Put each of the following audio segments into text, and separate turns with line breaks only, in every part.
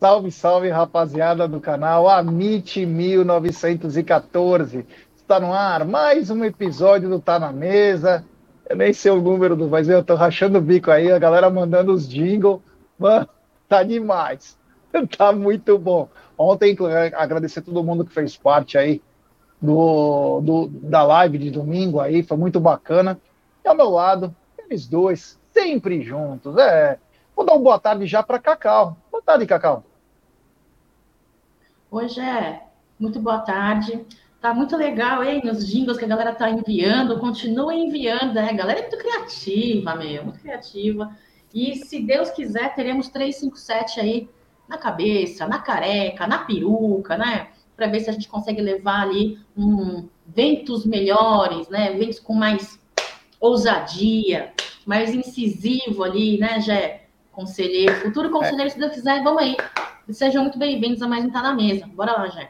Salve, salve, rapaziada do canal Amit 1914. Está no ar mais um episódio do Tá na Mesa. Eu nem sei o número do, mas eu tô rachando o bico aí, a galera mandando os jingle. Mano, tá demais. Tá muito bom. Ontem, agradecer todo mundo que fez parte aí do, do, da live de domingo aí, foi muito bacana. E ao meu lado, eles dois, sempre juntos. É, vou dar uma boa tarde já para Cacau. Boa tarde, Cacau.
Hoje é muito boa tarde. Tá muito legal, hein? Os jingles que a galera tá enviando, continua enviando, né? A galera é muito criativa, meu, muito criativa. E se Deus quiser, teremos 357 aí na cabeça, na careca, na peruca, né? Para ver se a gente consegue levar ali um ventos melhores, né? Ventos com mais ousadia, mais incisivo ali, né, Jé? Conselheiro, futuro conselheiro, é. se Deus quiser, vamos aí. Sejam muito bem-vindos a mais um Tá na Mesa. Bora lá, Jé.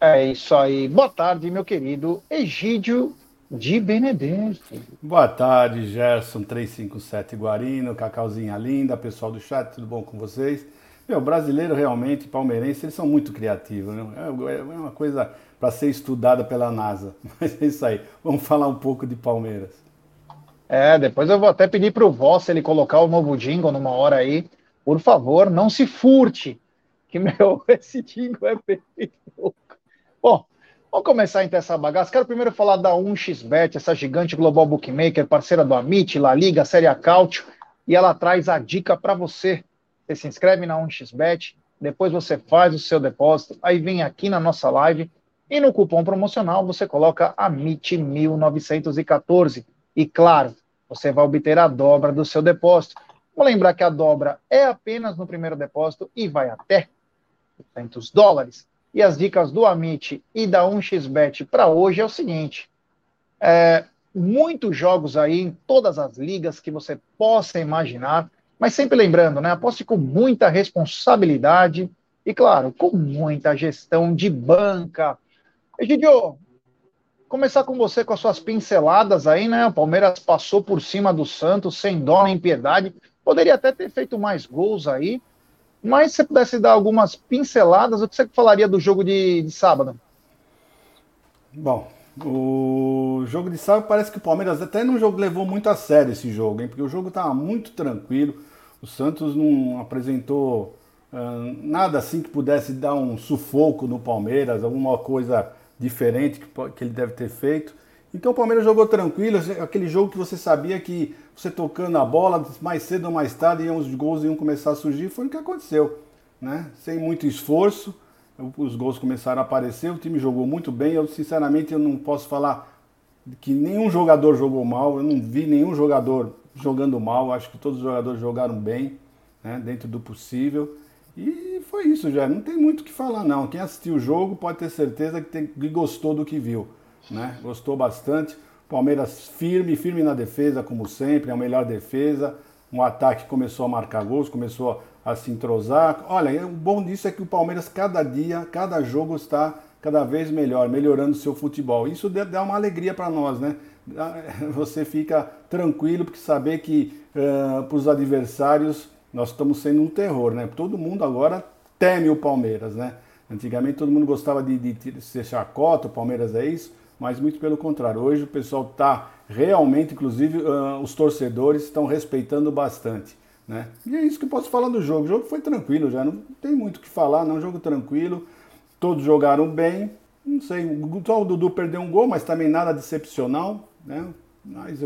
É isso aí. Boa tarde, meu querido Egídio de Benedetto.
Boa tarde, Gerson 357 Guarino, Cacauzinha linda, pessoal do chat, tudo bom com vocês? Meu, brasileiro realmente, palmeirense, eles são muito criativos, né? É, é uma coisa para ser estudada pela NASA. Mas é isso aí. Vamos falar um pouco de Palmeiras.
É, depois eu vou até pedir para o Voss ele colocar o novo jingle numa hora aí por favor, não se furte, que meu, esse jingle é perfeito. Bom, vamos começar então essa bagaça. Quero primeiro falar da 1xBet, essa gigante global bookmaker, parceira do Amit, La Liga, Série A Cautio, e ela traz a dica para você. Você se inscreve na 1xBet, depois você faz o seu depósito, aí vem aqui na nossa live e no cupom promocional você coloca AMIT1914 e claro, você vai obter a dobra do seu depósito. Vou lembrar que a dobra é apenas no primeiro depósito e vai até 200 dólares. E as dicas do Amit e da 1xBet para hoje é o seguinte: é, muitos jogos aí em todas as ligas que você possa imaginar, mas sempre lembrando, né? Aposte com muita responsabilidade e, claro, com muita gestão de banca. Egidio, começar com você com as suas pinceladas aí, né? O Palmeiras passou por cima do Santos sem dó nem piedade. Poderia até ter feito mais gols aí, mas se pudesse dar algumas pinceladas, o que você falaria do jogo de, de sábado?
Bom, o jogo de sábado parece que o Palmeiras até no jogo levou muito a sério esse jogo, hein? Porque o jogo estava muito tranquilo. O Santos não apresentou uh, nada assim que pudesse dar um sufoco no Palmeiras, alguma coisa diferente que, que ele deve ter feito. Então o Palmeiras jogou tranquilo, aquele jogo que você sabia que você tocando a bola, mais cedo ou mais tarde, iam, os gols iam começar a surgir, foi o que aconteceu. Né? Sem muito esforço, os gols começaram a aparecer, o time jogou muito bem. Eu, sinceramente, eu não posso falar que nenhum jogador jogou mal, eu não vi nenhum jogador jogando mal, acho que todos os jogadores jogaram bem, né? dentro do possível. E foi isso já, não tem muito o que falar não. Quem assistiu o jogo pode ter certeza que, tem, que gostou do que viu né? Gostou bastante. Palmeiras firme, firme na defesa, como sempre, a melhor defesa. Um ataque começou a marcar gols, começou a se entrosar. Olha, o bom disso é que o Palmeiras, cada dia, cada jogo está cada vez melhor, melhorando seu futebol. Isso dá uma alegria para nós, né? Você fica tranquilo porque saber que uh, para os adversários nós estamos sendo um terror, né? Todo mundo agora teme o Palmeiras, né? Antigamente todo mundo gostava de, de, de ser chacota, o Palmeiras é isso mas muito pelo contrário. Hoje o pessoal está realmente, inclusive uh, os torcedores estão respeitando bastante. Né? E é isso que eu posso falar do jogo. O jogo foi tranquilo já, não tem muito o que falar, não. Jogo tranquilo, todos jogaram bem. Não sei, só o Dudu perdeu um gol, mas também nada decepcional. Né? Mas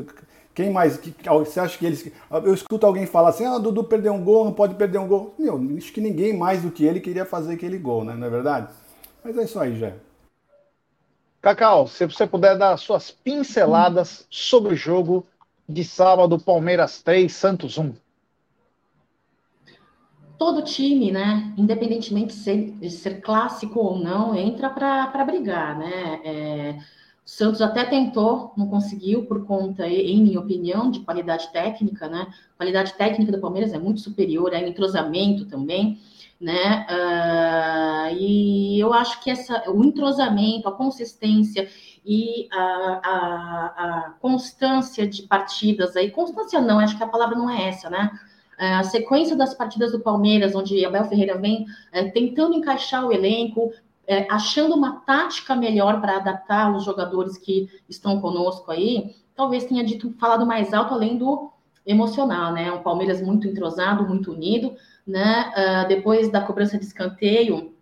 quem mais? Que, você acha que eles. Eu escuto alguém falar assim: ah, Dudu perdeu um gol, não pode perder um gol. Meu, acho que ninguém mais do que ele queria fazer aquele gol, né? Não é verdade? Mas é isso aí, já.
Cacau, se você puder dar suas pinceladas sobre o jogo de sábado, Palmeiras 3, Santos 1.
Todo time, né, independentemente de ser clássico ou não, entra para brigar, né? É, o Santos até tentou, não conseguiu por conta, em minha opinião, de qualidade técnica, né? A qualidade técnica do Palmeiras é muito superior, é entrosamento também né? Uh, e eu acho que essa, o entrosamento, a consistência e a, a, a, constância de partidas aí, constância não, acho que a palavra não é essa, né? é, a sequência das partidas do Palmeiras, onde Abel Ferreira vem é, tentando encaixar o elenco, é, achando uma tática melhor para adaptar os jogadores que estão conosco aí, talvez tenha dito falado mais alto além do emocional, né? Um Palmeiras muito entrosado, muito unido, né? Uh, depois da cobrança de escanteio,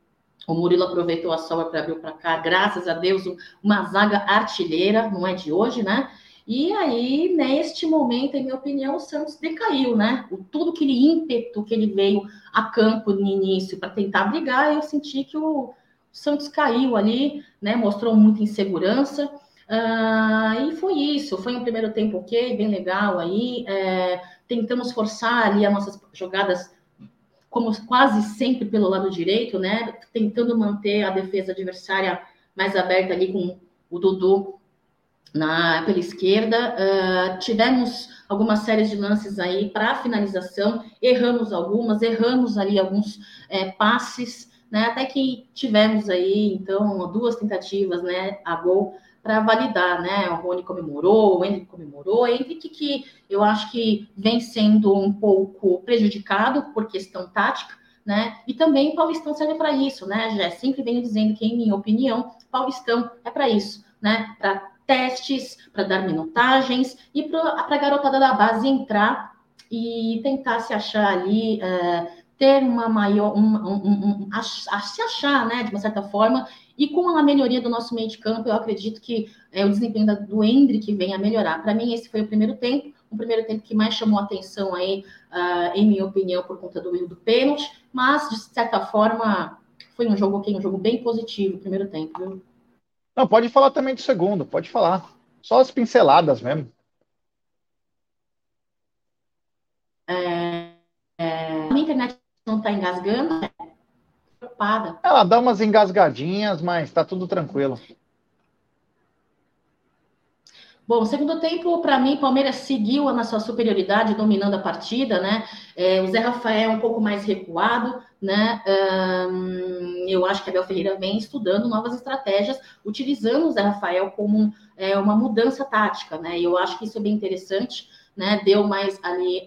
o Murilo aproveitou a sobra para abrir o placar, graças a Deus, uma zaga artilheira, não é de hoje, né? E aí, neste momento, em minha opinião, o Santos decaiu, né? O, todo aquele ímpeto que ele veio a campo no início para tentar brigar, eu senti que o, Santos caiu ali, né? Mostrou muita insegurança. Uh, e foi isso. Foi um primeiro tempo ok, bem legal aí. É, tentamos forçar ali as nossas jogadas, como quase sempre pelo lado direito, né? Tentando manter a defesa adversária mais aberta ali com o Dudu na, pela esquerda. Uh, tivemos algumas séries de lances aí para finalização, erramos algumas, erramos ali alguns é, passes, né? Até que tivemos aí, então, duas tentativas, né, a gol para validar, né? O Rony comemorou, o Henrique comemorou, Henrique que eu acho que vem sendo um pouco prejudicado por questão tática, né? E também o Paulistão serve para isso, né, Jé? Sempre venho dizendo que, em minha opinião, Paulistão é para isso, né? Para testes, para dar minutagens e para a garotada da base entrar e tentar se achar ali, é, ter uma maior, um, um, um, a, a, se achar, né, de uma certa forma, e com a melhoria do nosso meio de campo, eu acredito que é, o desempenho da, do Hendrick vem a melhorar. Para mim, esse foi o primeiro tempo, o primeiro tempo que mais chamou atenção aí, uh, em minha opinião, por conta do erro do pênalti, mas, de certa forma, foi um jogo, okay, um jogo bem positivo, o primeiro tempo, viu?
Não, pode falar também do segundo, pode falar. Só as pinceladas mesmo.
É, é, a minha internet não está engasgando, né? Preocupada.
Ela dá umas engasgadinhas, mas está tudo tranquilo.
Bom, segundo tempo, para mim, Palmeiras seguiu na sua superioridade, dominando a partida, né? É, o Zé Rafael um pouco mais recuado, né? Eu acho que a Abel Ferreira vem estudando novas estratégias, utilizando o Zé Rafael como é, uma mudança tática, né? E eu acho que isso é bem interessante, né? Deu mais ali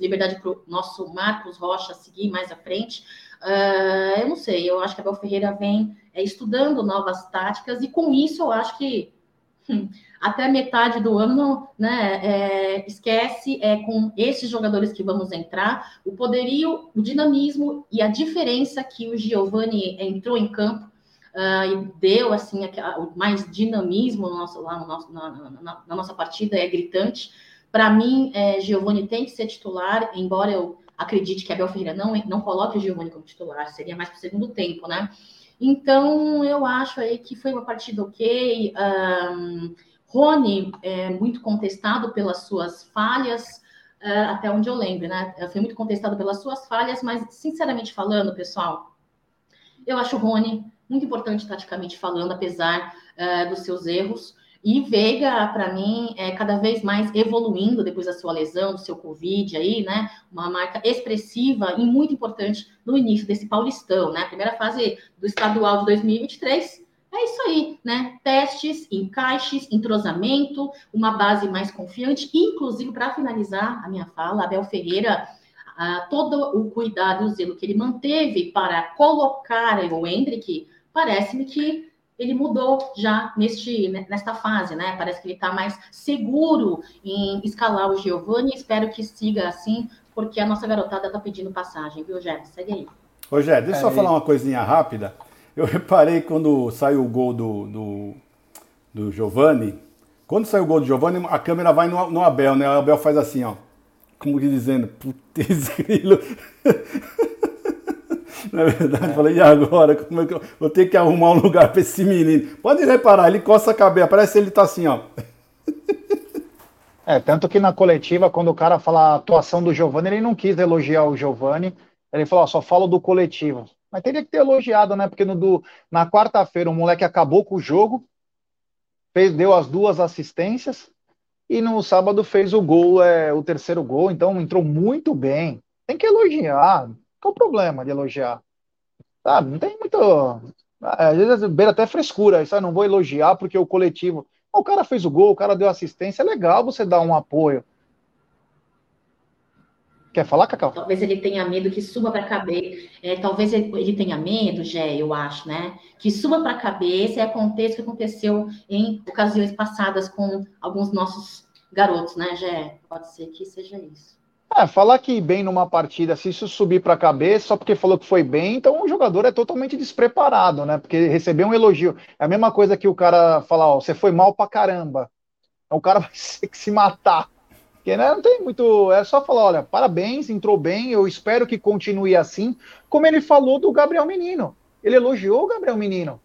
liberdade para o nosso Marcos Rocha seguir mais à frente. Uh, eu não sei, eu acho que a Abel Ferreira vem é, estudando novas táticas, e com isso eu acho que. Hum, até metade do ano, né, é, esquece é, com esses jogadores que vamos entrar, o poderio, o dinamismo e a diferença que o Giovani entrou em campo uh, e deu assim o mais dinamismo no nosso, lá no nosso, na, na, na nossa partida é gritante. Para mim, é, Giovani tem que ser titular, embora eu acredite que Abel Ferreira não, não coloque o Giovani como titular, seria mais para o segundo tempo, né? Então, eu acho aí que foi uma partida ok. Um, Rony é muito contestado pelas suas falhas, é, até onde eu lembro, né? Foi muito contestado pelas suas falhas, mas, sinceramente falando, pessoal, eu acho o Rony muito importante taticamente falando, apesar uh, dos seus erros. E Veiga, para mim, é cada vez mais evoluindo depois da sua lesão, do seu Covid aí, né? Uma marca expressiva e muito importante no início desse Paulistão, né? Primeira fase do estadual de 2023 é isso aí, né? Testes, encaixes, entrosamento, uma base mais confiante, inclusive para finalizar a minha fala, Abel Ferreira, ah, todo o cuidado e o zelo que ele manteve para colocar o Hendrick, parece-me que ele mudou já neste, nesta fase, né? Parece que ele está mais seguro em escalar o Giovanni. Espero que siga assim, porque a nossa garotada está pedindo passagem, viu, Jé? Segue aí.
Ô, Jé, deixa eu só é, falar uma coisinha rápida. Eu reparei quando saiu o gol do, do, do Giovanni. Quando saiu o gol do Giovanni, a câmera vai no, no Abel, né? O Abel faz assim, ó. Como que dizendo, putz, grilo. Na verdade, é. falei, e agora? Como é que eu vou ter que arrumar um lugar para esse menino? Pode reparar, ele coça a cabeça, parece que ele tá assim, ó.
É, tanto que na coletiva, quando o cara fala a atuação do Giovanni, ele não quis elogiar o Giovanni. Ele falou, ó, só falo do coletivo. Mas teria que ter elogiado, né? Porque no do, na quarta-feira o moleque acabou com o jogo, fez, deu as duas assistências, e no sábado fez o gol, é, o terceiro gol, então entrou muito bem. Tem que elogiar. Qual o problema de elogiar? Sabe? Não tem muito. Às vezes beira até frescura, isso não vou elogiar porque o coletivo. O cara fez o gol, o cara deu assistência, é legal você dar um apoio. Quer falar, Cacau?
Talvez ele tenha medo que suba para a cabeça. É, talvez ele, ele, tenha medo, Jé, eu acho, né? Que suba para a cabeça e aconteça o que aconteceu em ocasiões passadas com alguns nossos garotos, né, Jé? Pode ser que seja isso.
É, falar que bem numa partida, se isso subir para a cabeça só porque falou que foi bem, então o jogador é totalmente despreparado, né? Porque receber um elogio é a mesma coisa que o cara falar, ó, você foi mal pra caramba. Então o cara vai ter que se matar. Porque né, não tem muito. É só falar, olha, parabéns, entrou bem, eu espero que continue assim, como ele falou do Gabriel Menino. Ele elogiou o Gabriel Menino.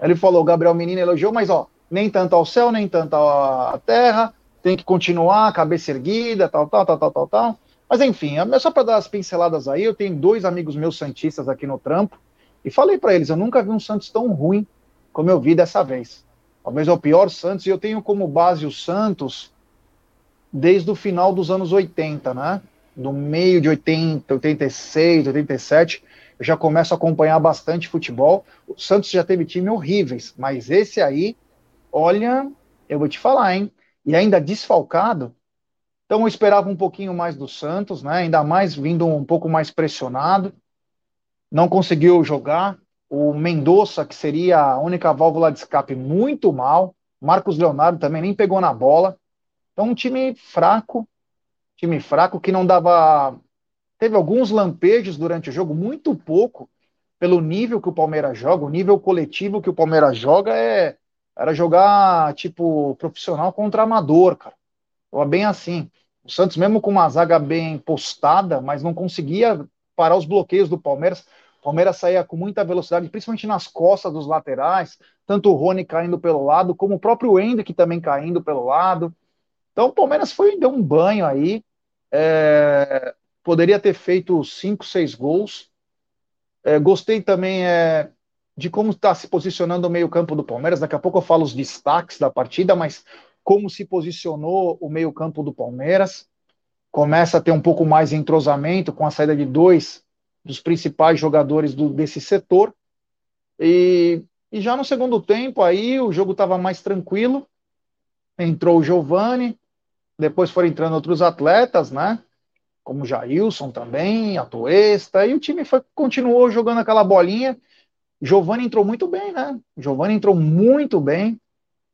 Ele falou, Gabriel Menino elogiou, mas ó, nem tanto ao céu, nem tanto à terra tem que continuar, cabeça erguida, tal, tal, tal, tal, tal, tal. Mas enfim, é só para dar as pinceladas aí, eu tenho dois amigos meus santistas aqui no trampo e falei para eles, eu nunca vi um Santos tão ruim como eu vi dessa vez. Talvez é o pior Santos e eu tenho como base o Santos desde o final dos anos 80, né? Do meio de 80, 86, 87, eu já começo a acompanhar bastante futebol. O Santos já teve time horríveis, mas esse aí, olha, eu vou te falar, hein? E ainda desfalcado. Então eu esperava um pouquinho mais do Santos, né? Ainda mais vindo um pouco mais pressionado. Não conseguiu jogar. O Mendonça, que seria a única válvula de escape, muito mal. Marcos Leonardo também nem pegou na bola. Então um time fraco, time fraco que não dava. Teve alguns lampejos durante o jogo, muito pouco, pelo nível que o Palmeiras joga, o nível coletivo que o Palmeiras joga é era jogar, tipo, profissional contra amador, cara. Tava bem assim. O Santos, mesmo com uma zaga bem postada, mas não conseguia parar os bloqueios do Palmeiras. O Palmeiras saía com muita velocidade, principalmente nas costas dos laterais, tanto o Rony caindo pelo lado, como o próprio Hendrick também caindo pelo lado. Então o Palmeiras foi deu um banho aí. É, poderia ter feito cinco, seis gols. É, gostei também é, de como está se posicionando o meio-campo do Palmeiras. Daqui a pouco eu falo os destaques da partida, mas como se posicionou o meio-campo do Palmeiras. Começa a ter um pouco mais de entrosamento com a saída de dois dos principais jogadores do, desse setor. E, e já no segundo tempo, aí o jogo estava mais tranquilo. Entrou o Giovani, depois foram entrando outros atletas, né? Como Jailson também, a Toesta, e o time foi, continuou jogando aquela bolinha Giovani entrou muito bem, né? Giovani entrou muito bem,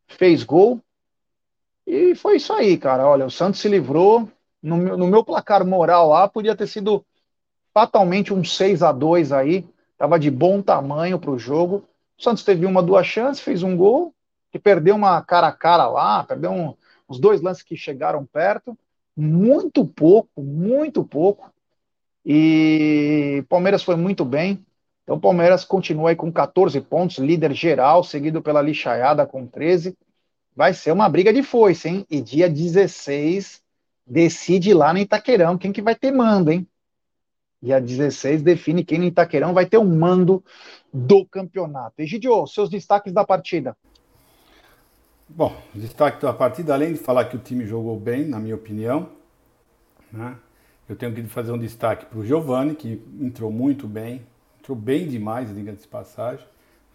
fez gol. E foi isso aí, cara. Olha, o Santos se livrou. No meu, no meu placar moral lá, podia ter sido fatalmente um 6 a 2 aí. Tava de bom tamanho para o jogo. O Santos teve uma, duas chances, fez um gol, que perdeu uma cara a cara lá, perdeu um, os dois lances que chegaram perto. Muito pouco, muito pouco. E Palmeiras foi muito bem. Então o Palmeiras continua aí com 14 pontos, líder geral, seguido pela Lixaiada com 13. Vai ser uma briga de foice, hein? E dia 16 decide lá no Itaquerão quem que vai ter mando, hein? Dia 16 define quem no Itaquerão vai ter o um mando do campeonato. Egidio, seus destaques da partida.
Bom, destaque da partida, além de falar que o time jogou bem, na minha opinião, né? eu tenho que fazer um destaque para o Giovani, que entrou muito bem, entrou bem demais, diga-se de passagem.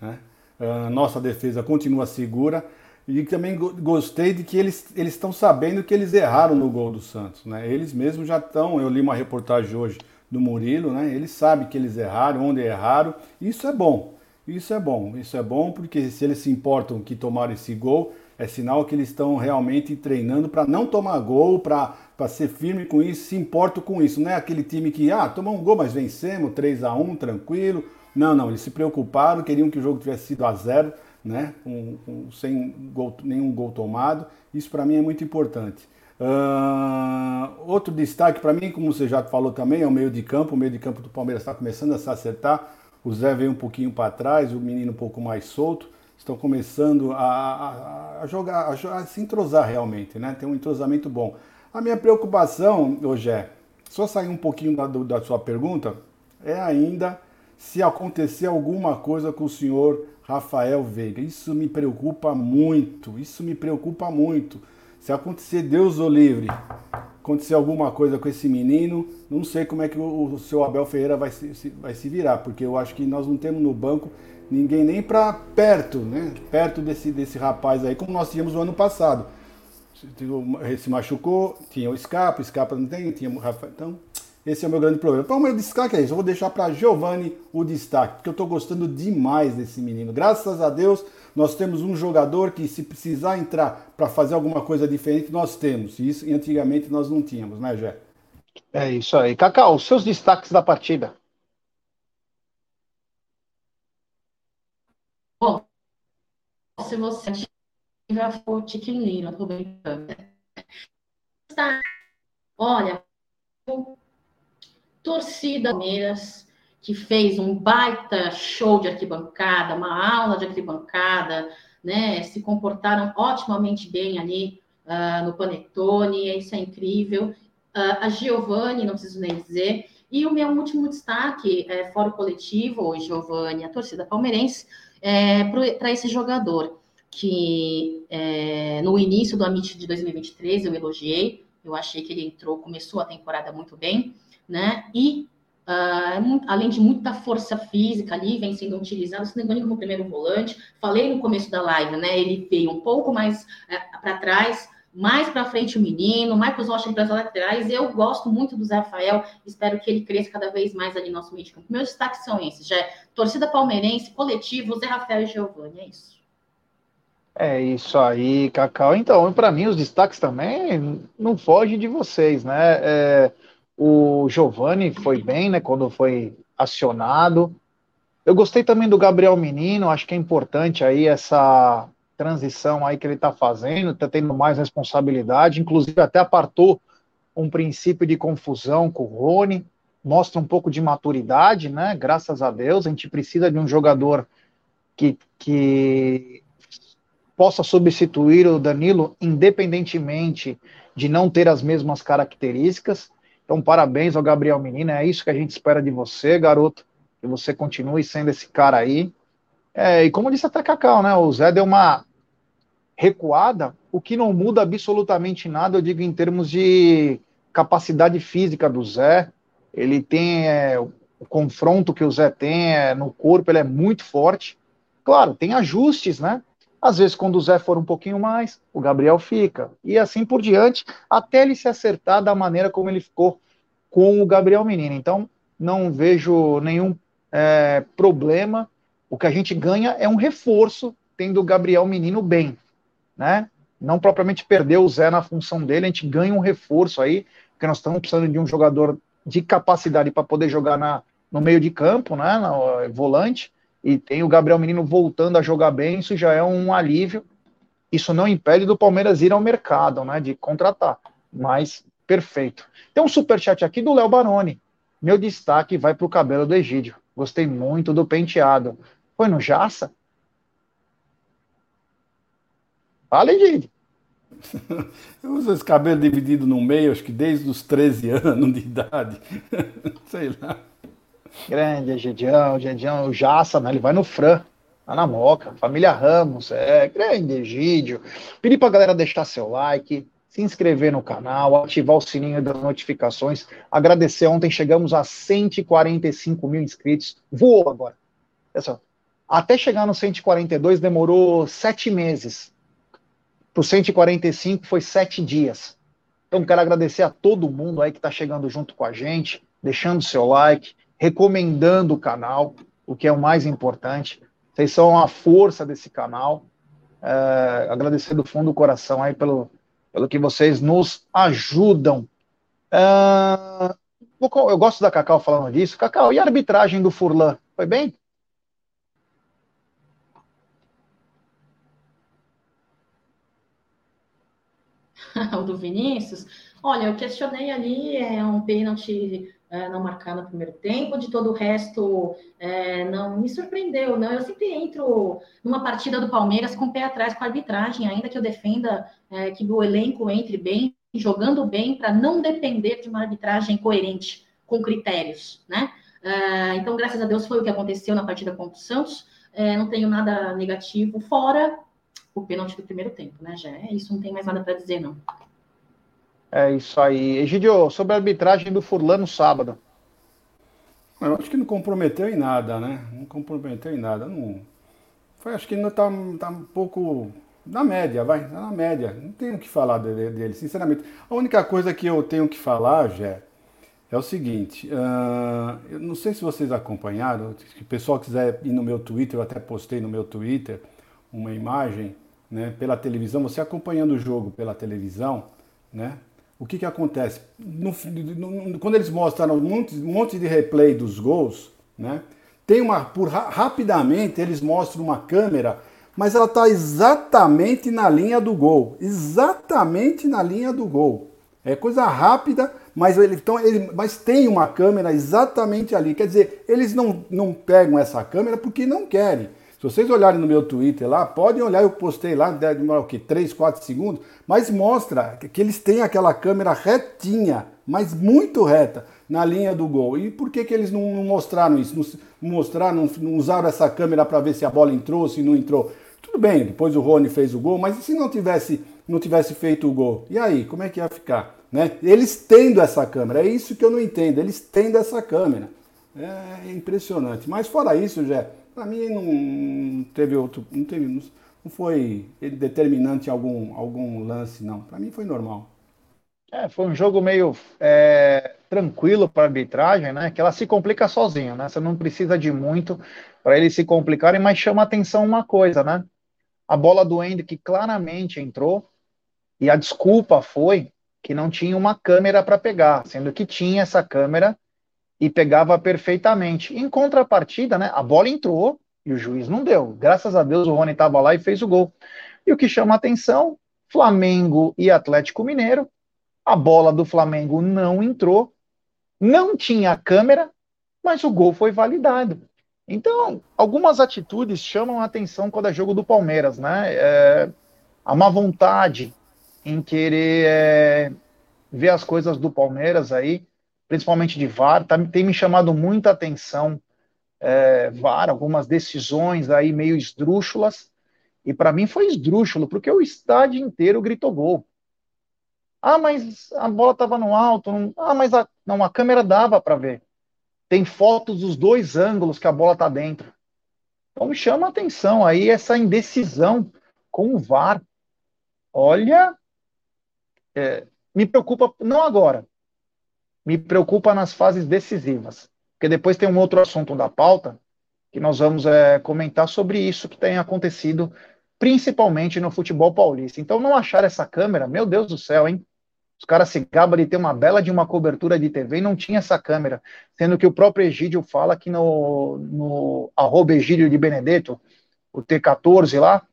Né? Uh, nossa defesa continua segura. E também gostei de que eles estão sabendo que eles erraram no gol do Santos. Né? Eles mesmos já estão. Eu li uma reportagem hoje do Murilo, né? Eles sabem que eles erraram, onde erraram. Isso é bom. Isso é bom. Isso é bom porque se eles se importam que tomaram esse gol, é sinal que eles estão realmente treinando para não tomar gol, para ser firme com isso, se importam com isso. Não é aquele time que, ah, tomou um gol, mas vencemos, 3 a 1 tranquilo. Não, não, eles se preocuparam, queriam que o jogo tivesse sido a zero, né? Com, com sem gol, nenhum gol tomado. Isso para mim é muito importante. Uh, outro destaque para mim, como você já falou também, é o meio de campo. O meio de campo do Palmeiras está começando a se acertar. O Zé veio um pouquinho para trás, o menino um pouco mais solto estão começando a, a, jogar, a, a, se entrosar realmente, né? Tem um entrosamento bom. A minha preocupação, hoje é, só sair um pouquinho da, da sua pergunta, é ainda se acontecer alguma coisa com o senhor Rafael Veiga. Isso me preocupa muito, isso me preocupa muito. Se acontecer, Deus o livre, acontecer alguma coisa com esse menino, não sei como é que o, o seu Abel Ferreira vai se, vai se virar, porque eu acho que nós não temos no banco ninguém nem para perto, né? Perto desse, desse rapaz aí, como nós tínhamos no ano passado. se machucou, tinha o Scarpa, o Scarpa não tem, tinha o Rafael. Então, esse é o meu grande problema. Então, o meu destaque é isso. Eu vou deixar para Giovanni o destaque, porque eu estou gostando demais desse menino. Graças a Deus, nós temos um jogador que, se precisar entrar para fazer alguma coisa diferente, nós temos. Isso antigamente nós não tínhamos, né, Jé?
É isso aí. Cacau, seus destaques da partida.
Bom, se você já for tiquinho, tô brincando. Olha, torcida Palmeiras, que fez um baita show de arquibancada, uma aula de arquibancada, né? Se comportaram otimamente bem ali uh, no Panetone, isso é incrível. Uh, a Giovanni, não preciso nem dizer. E o meu último destaque, é, fora o coletivo, Giovanni, a torcida palmeirense, é, para esse jogador, que é, no início do Amit de 2023 eu elogiei, eu achei que ele entrou, começou a temporada muito bem, né? E uh, além de muita força física ali, vem sendo utilizado, se engano, como primeiro volante. Falei no começo da live, né? Ele veio um pouco mais uh, para trás, mais para frente o menino, Marcos Rocha para as laterais. Eu gosto muito do Zé Rafael, espero que ele cresça cada vez mais ali no nosso meio de campo. Meus destaques são esses, já é torcida palmeirense, coletivo, Zé Rafael e Giovanni, é isso.
É isso aí, Cacau. Então, para mim, os destaques também não fogem de vocês, né? É, o Giovani foi bem, né, quando foi acionado. Eu gostei também do Gabriel Menino, acho que é importante aí essa transição aí que ele está fazendo, está tendo mais responsabilidade, inclusive até apartou um princípio de confusão com o Rony, mostra um pouco de maturidade, né? Graças a Deus, a gente precisa de um jogador que, que possa substituir o Danilo, independentemente de não ter as mesmas características. Então, parabéns ao Gabriel Menino, é isso que a gente espera de você, garoto, que você continue sendo esse cara aí. É, e como disse até Cacau, né, o Zé deu uma recuada, o que não muda absolutamente nada, eu digo em termos de capacidade física do Zé, ele tem é, o confronto que o Zé tem é, no corpo, ele é muito forte. Claro, tem ajustes, né? Às vezes, quando o Zé for um pouquinho mais, o Gabriel fica. E assim por diante, até ele se acertar da maneira como ele ficou com o Gabriel Menino. Então, não vejo nenhum é, problema. O que a gente ganha é um reforço tendo o Gabriel Menino bem, né? Não propriamente perder o Zé na função dele, a gente ganha um reforço aí, porque nós estamos precisando de um jogador de capacidade para poder jogar na, no meio de campo, né? No volante e tem o Gabriel Menino voltando a jogar bem, isso já é um alívio. Isso não impede do Palmeiras ir ao mercado, né, de contratar, mas perfeito. Tem um superchat aqui do Léo Baroni. Meu destaque vai para o cabelo do Egídio. Gostei muito do penteado. Foi no Jaça? Fala, Egídio.
Eu uso esse cabelo dividido no meio, acho que desde os 13 anos de idade. Sei lá.
Grande, Egidião, Egidião, o Jaça, né? Ele vai no Fran, lá na Moca. Família Ramos, é grande, Egídio. Pedir pra galera deixar seu like, se inscrever no canal, ativar o sininho das notificações. Agradecer, ontem chegamos a 145 mil inscritos. Voou agora. Pessoal, até chegar no 142 demorou sete meses. Pro 145 foi sete dias. Então, quero agradecer a todo mundo aí que está chegando junto com a gente, deixando seu like, recomendando o canal, o que é o mais importante. Vocês são a força desse canal. É, agradecer do fundo do coração aí pelo, pelo que vocês nos ajudam. É, eu gosto da Cacau falando disso. Cacau, e a arbitragem do Furlan? Foi bem?
o do Vinícius? Olha, eu questionei ali, é um pênalti é, não marcar no primeiro tempo, de todo o resto é, não me surpreendeu. Não, eu sempre entro numa partida do Palmeiras com o pé atrás com a arbitragem, ainda que eu defenda é, que o elenco entre bem, jogando bem, para não depender de uma arbitragem coerente, com critérios, né? É, então, graças a Deus, foi o que aconteceu na partida contra o Santos. É, não tenho nada negativo, fora o pênalti do primeiro tempo, né? Já é isso, não tem mais nada para dizer, não.
É isso aí. Egidio, sobre a arbitragem do Furlan no sábado.
Eu acho que não comprometeu em nada, né? Não comprometeu em nada. Não... Foi, acho que ainda tá, tá um pouco Na média, vai, na média. Não tenho o que falar dele, dele, sinceramente. A única coisa que eu tenho que falar, Jé, é o seguinte. Uh, eu não sei se vocês acompanharam, se o pessoal quiser ir no meu Twitter, eu até postei no meu Twitter uma imagem né, pela televisão, você acompanhando o jogo pela televisão, né? O que, que acontece? No, no, quando eles mostram um monte, um monte de replay dos gols, né? Tem uma. Por, rapidamente eles mostram uma câmera mas ela está exatamente na linha do gol. Exatamente na linha do gol. É coisa rápida, mas, ele, então, ele, mas tem uma câmera exatamente ali. Quer dizer, eles não, não pegam essa câmera porque não querem. Se vocês olharem no meu Twitter lá, podem olhar, eu postei lá, demora o quê? 3, 4 segundos, mas mostra que eles têm aquela câmera retinha, mas muito reta, na linha do gol. E por que, que eles não, mostraram isso? Não mostraram, não, usaram essa câmera para ver se a bola entrou, se não entrou? Tudo bem, depois o Rony fez o gol, mas e se não tivesse, não tivesse feito o gol? E aí, como é que ia ficar? Né? Eles tendo essa câmera, é isso que eu não entendo, eles tendo essa câmera. É impressionante. Mas fora isso, já, para mim não teve outro, não teve, não foi determinante algum algum lance não. Para mim foi normal.
É, foi um jogo meio é, tranquilo para arbitragem, né? Que ela se complica sozinha, né? Você não precisa de muito para eles se complicarem, mas chama atenção uma coisa, né? A bola do Hendrick claramente entrou e a desculpa foi que não tinha uma câmera para pegar, sendo que tinha essa câmera e pegava perfeitamente. Em contrapartida, né? A bola entrou e o juiz não deu. Graças a Deus o Rony estava lá e fez o gol. E o que chama atenção, Flamengo e Atlético Mineiro a bola do Flamengo não entrou, não tinha câmera, mas o gol foi validado. Então, algumas atitudes chamam a atenção quando é jogo do Palmeiras, né? É, a má vontade em querer é, ver as coisas do Palmeiras aí, principalmente de VAR, tá, tem me chamado muita atenção é, VAR, algumas decisões aí meio esdrúxulas, e para mim foi esdrúxulo, porque o estádio inteiro gritou gol. Ah, mas a bola estava no alto. Não... Ah, mas a, não, a câmera dava para ver. Tem fotos dos dois ângulos que a bola está dentro. Então me chama a atenção aí essa indecisão com o VAR. Olha, é, me preocupa, não agora, me preocupa nas fases decisivas. Porque depois tem um outro assunto da pauta que nós vamos é, comentar sobre isso que tem acontecido principalmente no futebol paulista. Então, não achar essa câmera, meu Deus do céu, hein? Os caras se gabam de ter uma bela de uma cobertura de TV e não tinha essa câmera. Sendo que o próprio Egídio fala que no, no arroba Egídio de Benedetto, o T14 lá,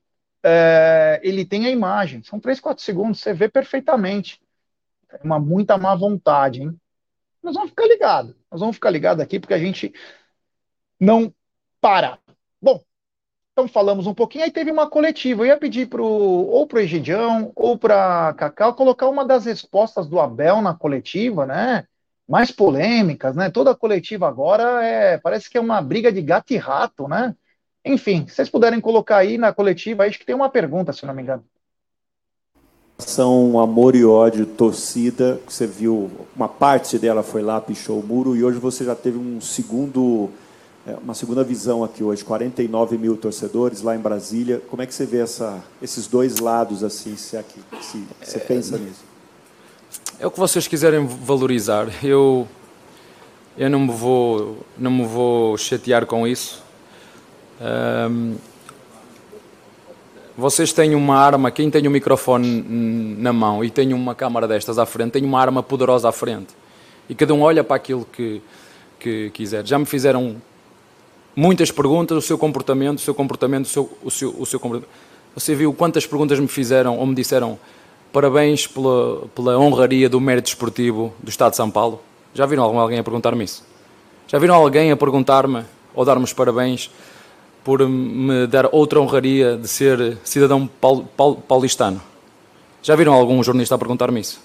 é, ele tem a imagem. São 3, 4 segundos, você vê perfeitamente. É uma muita má vontade, hein? Nós vamos ficar ligados. Nós vamos ficar ligados aqui porque a gente não para. Bom, então falamos um pouquinho, aí teve uma coletiva. Eu ia pedir pro, ou para o Egidião ou para Cacau colocar uma das respostas do Abel na coletiva, né? Mais polêmicas, né? Toda coletiva agora é, parece que é uma briga de gato e rato, né? Enfim, se vocês puderem colocar aí na coletiva, acho que tem uma pergunta, se não me engano.
São amor e ódio, torcida, você viu, uma parte dela foi lá, pichou o muro, e hoje você já teve um segundo é, uma segunda visão aqui hoje, 49 mil torcedores lá em Brasília. Como é que você vê essa, esses dois lados assim, se, aqui, se você pensa é, nisso?
É o que vocês quiserem valorizar. Eu eu não me vou não me vou chatear com isso. Um, vocês têm uma arma, quem tem um microfone na mão e tem uma câmara destas à frente, tem uma arma poderosa à frente. E cada um olha para aquilo que, que quiser. Já me fizeram muitas perguntas, o seu comportamento, o seu comportamento, o seu, o seu, o seu comportamento. Você viu quantas perguntas me fizeram ou me disseram parabéns pela, pela honraria do mérito esportivo do Estado de São Paulo? Já viram alguém a perguntar-me isso? Já viram alguém a perguntar-me ou dar-me os parabéns por me dar outra honraria de ser cidadão paul, paul, paulistano? Já viram algum jornalista a perguntar-me isso?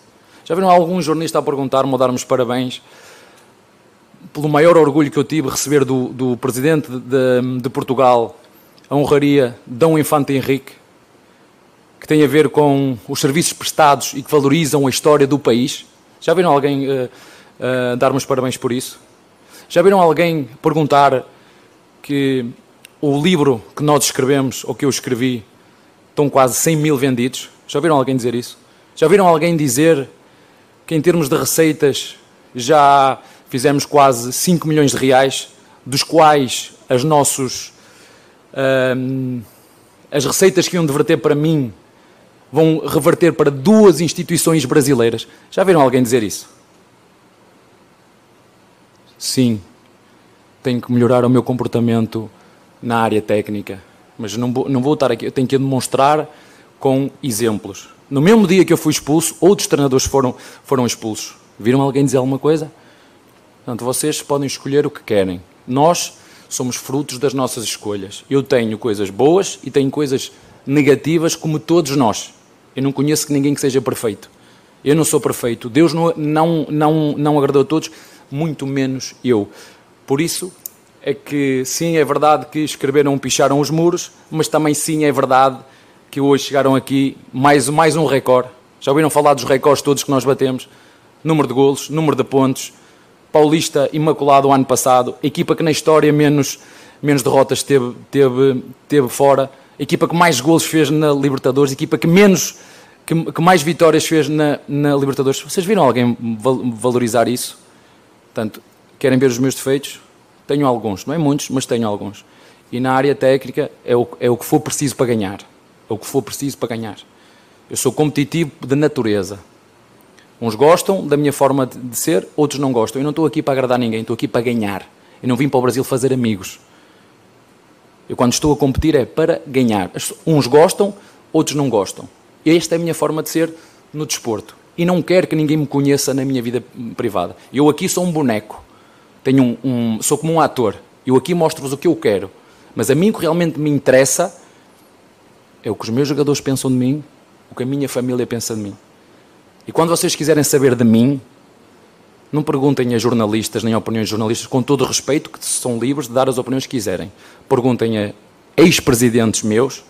Já viram algum jornalista a perguntar-me ou dar-me os parabéns pelo maior orgulho que eu tive receber do, do presidente de, de, Portugal a honraria Dom Infante Henrique, que tem a ver com os serviços prestados e que valorizam a história do país. Já viram alguém uh, uh, dar-me os parabéns por isso? Já viram alguém perguntar que o livro que nós escrevemos, ou que eu escrevi, estão quase 100 mil vendidos. Já ouviram alguém dizer isso? Já ouviram alguém dizer que, em termos de receitas, já fizemos quase 5 milhões de reais, dos quais as nossos. Hum, as receitas que iam diverter para mim vão reverter para duas instituições brasileiras. Já viram alguém dizer isso? Sim, tenho que melhorar o meu comportamento na área técnica, mas não vou, não vou estar aqui, eu tenho que demonstrar com exemplos. No mesmo dia que eu fui expulso, outros treinadores foram, foram expulsos. Viram alguém dizer alguma coisa? Portanto, vocês podem escolher o que querem. Nós somos frutos das nossas escolhas. Eu tenho coisas boas e tenho coisas negativas, como todos nós. Eu não conheço ninguém que seja perfeito. Eu não sou perfeito. Deus não, não, não, não agradou a todos, muito menos eu. Por isso é que, sim, é verdade que escreveram, picharam os muros, mas também, sim, é verdade que hoje chegaram aqui mais, mais um recorde. Já ouviram falar dos recordes todos que nós batemos? Número de golos, número de pontos, Paulista imaculado o ano passado, equipa que na história menos, menos derrotas teve, teve, teve fora, equipa que mais golos fez na Libertadores, equipa que menos que, que mais vitórias fez na, na, Libertadores. Vocês viram alguém valorizar isso? Portanto, querem ver os meus defeitos? Tenho alguns, não é muitos, mas tenho alguns. E na área técnica é o, é o que for preciso para ganhar. É o que for preciso para ganhar. Eu sou competitivo de natureza. Uns gostam da minha forma de ser, outros não gostam. Eu não estou aqui para agradar ninguém, estou aqui para ganhar. Eu não vim para o Brasil fazer amigos. Eu, quando estou a competir, é para ganhar. Uns gostam, outros não gostam. Esta é a minha forma de ser no desporto. E não quero que ninguém me conheça na minha vida privada. Eu aqui sou um boneco. Tenho um, um sou como um ator. Eu aqui mostro-vos o que eu quero. Mas a mim o que realmente me interessa é o que os meus jogadores pensam de mim, o que a minha família pensa de mim. E quando vocês quiserem saber de mim, não perguntem a jornalistas nem a opiniões de jornalistas, com todo o respeito, que são livres de dar as opiniões que quiserem. Perguntem a ex-presidentes meus,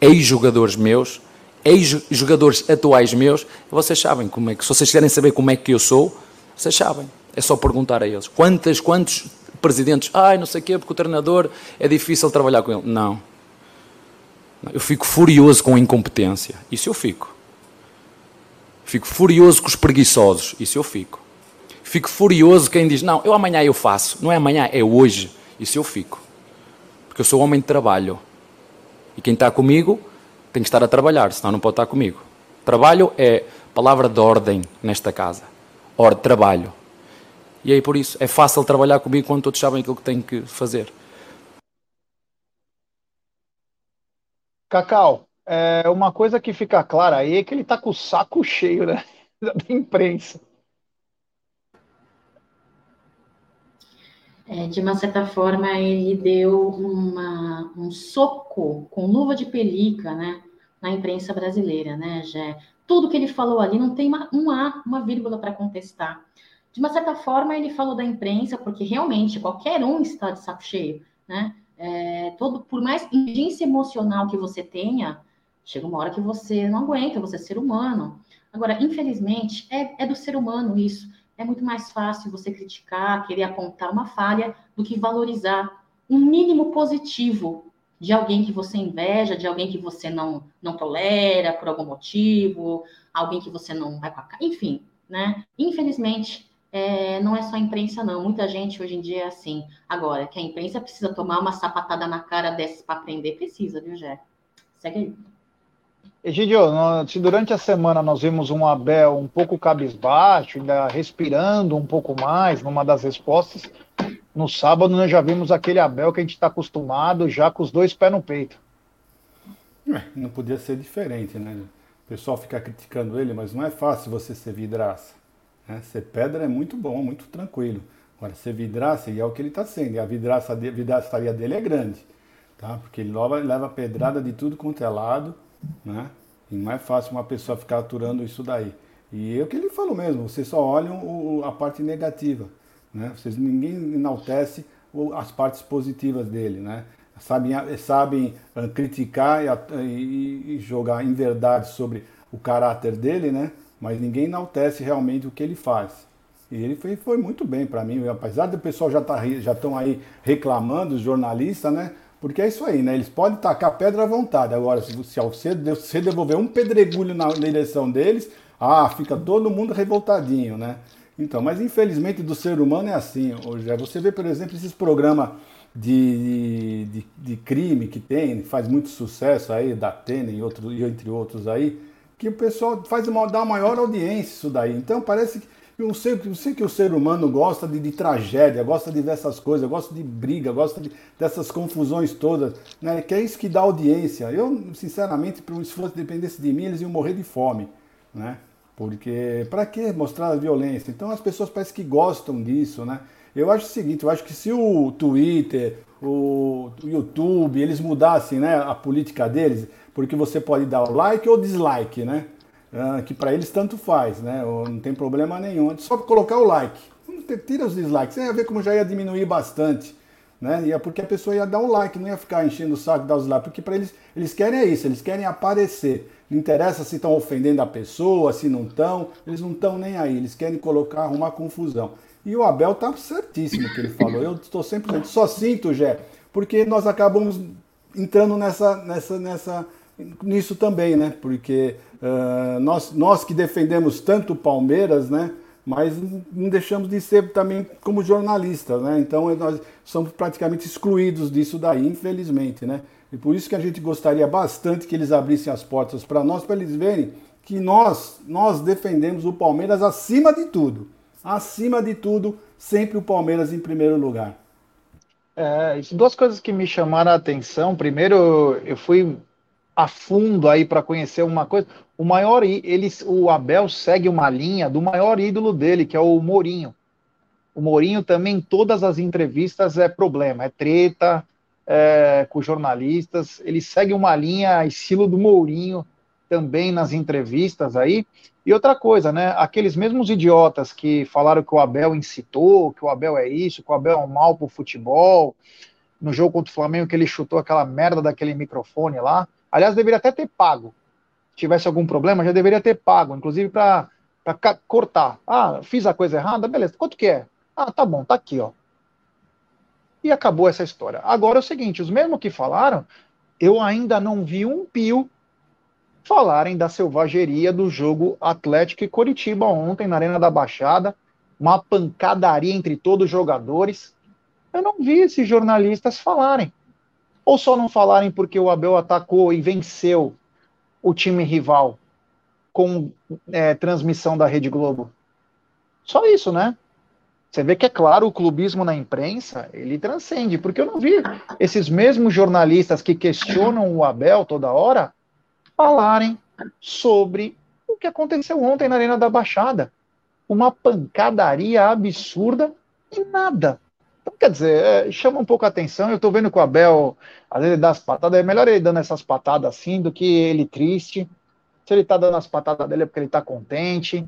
ex-jogadores meus, ex-jogadores atuais meus, vocês sabem como é que, se vocês quiserem saber como é que eu sou, vocês sabem. É só perguntar a eles. Quantas, quantos presidentes, ai, não sei o quê, porque o treinador é difícil trabalhar com ele. Não. Eu fico furioso com a incompetência. Isso eu fico. Fico furioso com os preguiçosos. Isso eu fico. Fico furioso quem diz, não, eu amanhã eu faço. Não é amanhã, é hoje. Isso eu fico. Porque eu sou homem de trabalho. E quem está comigo tem que estar a trabalhar, senão não pode estar comigo. Trabalho é palavra de ordem nesta casa. Ordem, trabalho. E aí por isso é fácil trabalhar comigo quando todos sabem aquilo que têm que fazer.
Cacau, é, uma coisa que fica clara aí é que ele está com o saco cheio né, da imprensa.
É, de uma certa forma, ele deu uma, um soco com luva de pelica né, na imprensa brasileira, né, Gé? Tudo que ele falou ali não tem uma, um A, uma vírgula para contestar. De uma certa forma, ele falou da imprensa, porque realmente qualquer um está de saco cheio, né? É, todo, por mais inteligência emocional que você tenha, chega uma hora que você não aguenta, você é ser humano. Agora, infelizmente, é, é do ser humano isso. É muito mais fácil você criticar, querer apontar uma falha, do que valorizar um mínimo positivo de alguém que você inveja, de alguém que você não, não tolera por algum motivo, alguém que você não vai com a cara, enfim, né? Infelizmente, é, não é só a imprensa, não. Muita gente hoje em dia é assim. Agora, que a imprensa precisa tomar uma sapatada na cara dessas para aprender, precisa, viu, Jé? Segue aí.
Egidio, se durante a semana nós vimos um Abel um pouco cabisbaixo, ainda respirando um pouco mais numa das respostas, no sábado nós já vimos aquele Abel que a gente está acostumado, já com os dois pés no peito.
É, não podia ser diferente, né? O pessoal fica criticando ele, mas não é fácil você ser vidraça. Né? Ser pedra é muito bom, muito tranquilo. Agora, ser vidraça, e é o que ele está sendo, e a vidraça, a vidraçaria dele é grande, tá? Porque ele leva, leva pedrada de tudo quanto é lado, né? E não é fácil uma pessoa ficar aturando isso daí. E é o que ele falou mesmo, vocês só olham o, a parte negativa, né? Vocês, ninguém enaltece as partes positivas dele, né? Sabem, sabem uh, criticar e, e, e jogar em verdade sobre o caráter dele, né? Mas ninguém enaltece realmente o que ele faz. E ele foi, foi muito bem para mim, apesar do pessoal já tá, já estão aí reclamando, os jornalistas, né? Porque é isso aí, né? Eles podem tacar pedra à vontade. Agora, se você, você devolver um pedregulho na direção deles, ah, fica todo mundo revoltadinho, né? Então, mas infelizmente do ser humano é assim. Hoje, você vê, por exemplo, esses programas de, de, de, crime que tem, faz muito sucesso aí, da Atena e, outro, entre outros aí, que o pessoal faz uma, dá maior audiência isso daí. Então parece que eu sei, eu sei que o ser humano gosta de, de, tragédia, gosta de ver essas coisas, gosta de briga, gosta de, dessas confusões todas, né? Que é isso que dá audiência. Eu, sinceramente, se fosse dependesse de mim, eles iam morrer de fome, né? Porque para que mostrar a violência? Então as pessoas parecem que gostam disso, né? Eu acho o seguinte, eu acho que se o Twitter, o YouTube, eles mudassem né, a política deles, porque você pode dar o like ou dislike, né? Ah, que para eles tanto faz, né? Não tem problema nenhum. É só colocar o like. Tira os dislikes. Você ia ver como já ia diminuir bastante. Né? E é porque a pessoa ia dar um like, não ia ficar enchendo o saco dar os likes. Porque para eles, eles querem é isso, eles querem aparecer. Não interessa se estão ofendendo a pessoa, se não estão. Eles não estão nem aí. Eles querem colocar, arrumar confusão. E o Abel tá certíssimo que ele falou. Eu estou sempre só sinto, Jé, porque nós acabamos entrando nessa, nessa, nessa, nisso também, né? Porque uh, nós, nós que defendemos tanto o Palmeiras, né? Mas não deixamos de ser também como jornalistas, né? Então nós somos praticamente excluídos disso daí, infelizmente, né? E por isso que a gente gostaria bastante que eles abrissem as portas para nós, para eles verem que nós, nós defendemos o Palmeiras acima de tudo acima de tudo, sempre o Palmeiras em primeiro lugar.
É, duas coisas que me chamaram a atenção. Primeiro, eu fui a fundo aí para conhecer uma coisa. O maior, ele, o Abel segue uma linha do maior ídolo dele, que é o Mourinho. O Mourinho também, todas as entrevistas é problema, é treta é, com jornalistas. Ele segue uma linha estilo do Mourinho também nas entrevistas aí. E outra coisa, né? Aqueles mesmos idiotas que falaram que o Abel incitou, que o Abel é isso, que o Abel é um mal pro futebol, no jogo contra o Flamengo que ele chutou aquela merda daquele microfone lá. Aliás, deveria até ter pago. Se tivesse algum problema, já deveria ter pago, inclusive para cortar. Ah, fiz a coisa errada, beleza. Quanto que é? Ah, tá bom, tá aqui, ó. E acabou essa história. Agora é o seguinte, os mesmos que falaram, eu ainda não vi um pio falarem da selvageria do jogo Atlético e Coritiba ontem na Arena da Baixada, uma pancadaria entre todos os jogadores. Eu não vi esses jornalistas falarem. Ou só não falarem porque o Abel atacou e venceu o time rival com é, transmissão da Rede Globo. Só isso, né? Você vê que é claro, o clubismo na imprensa, ele transcende, porque eu não vi esses mesmos jornalistas que questionam o Abel toda hora falarem sobre o que aconteceu ontem na Arena da Baixada. Uma pancadaria absurda e nada. Então, quer dizer, é, chama um pouco a atenção. Eu estou vendo que o Abel, às vezes, dá as patadas. É melhor ele dando essas patadas assim do que ele triste. Se ele está dando as patadas dele é porque ele está contente.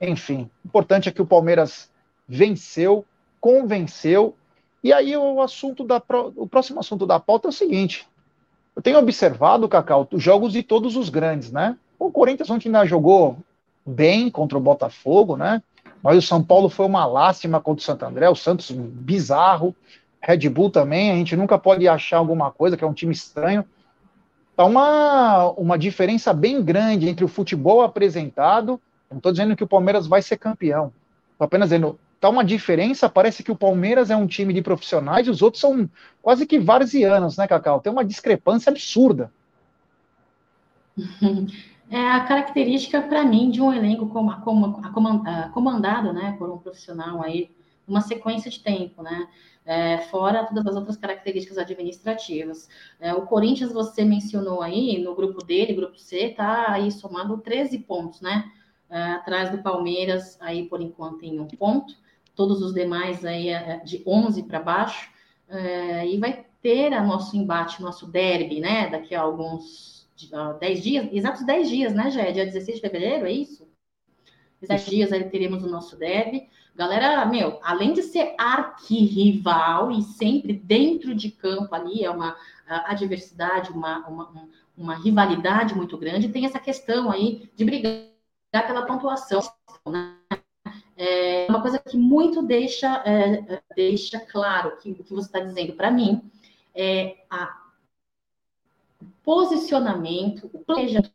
Enfim, o importante é que o Palmeiras venceu, convenceu. E aí o assunto da o próximo assunto da pauta é o seguinte: eu tenho observado, Cacau, os jogos de todos os grandes, né? O Corinthians ontem ainda jogou bem contra o Botafogo, né? Mas o São Paulo foi uma lástima contra o Santo André, o Santos bizarro, Red Bull também, a gente nunca pode achar alguma coisa, que é um time estranho. Tá uma, uma diferença bem grande entre o futebol apresentado, não estou dizendo que o Palmeiras vai ser campeão, estou apenas dizendo, tá uma diferença, parece que o Palmeiras é um time de profissionais e os outros são quase que varzianos, né, Cacau? Tem uma discrepância absurda.
É a característica, para mim, de um elenco como, como, comandado né, por um profissional aí, uma sequência de tempo, né? É, fora todas as outras características administrativas. É, o Corinthians, você mencionou aí, no grupo dele, grupo C, tá aí somando 13 pontos, né? É, atrás do Palmeiras, aí por enquanto em um ponto todos os demais aí é, é, de 11 para baixo, é, e vai ter a nosso embate, nosso derby, né, daqui a alguns uh, 10 dias, exatos 10 dias, né, já é dia 16 de fevereiro, é isso? 10 dias aí teremos o nosso derby. Galera, meu, além de ser arquirrival e sempre dentro de campo ali, é uma adversidade, uma, uma, uma rivalidade muito grande, tem essa questão aí de brigar pela pontuação, né? é uma coisa que muito deixa, é, deixa claro que o que você está dizendo para mim é a posicionamento, o planejamento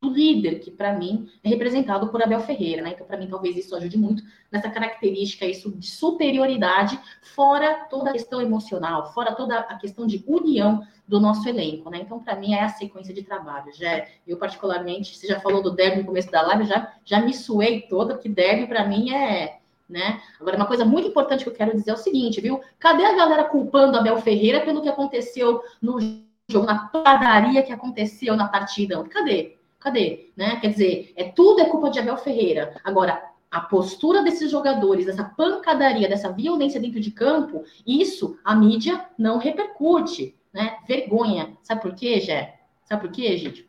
do líder, que para mim é representado por Abel Ferreira, né? Então, para mim, talvez isso ajude muito nessa característica isso de superioridade, fora toda a questão emocional, fora toda a questão de união do nosso elenco, né? Então, para mim, é a sequência de trabalho. Já, eu, particularmente, você já falou do derby no começo da live, já, já me suei toda, que derby, para mim, é. Né? Agora, uma coisa muito importante que eu quero dizer é o seguinte, viu? Cadê a galera culpando Abel Ferreira pelo que aconteceu no jogo, na padaria que aconteceu na partida? Cadê? Cadê? Né? Quer dizer, é tudo é culpa de Abel Ferreira. Agora, a postura desses jogadores, essa pancadaria, dessa violência dentro de campo, isso a mídia não repercute, né? Vergonha. Sabe por quê, Gé? Sabe por quê, gente?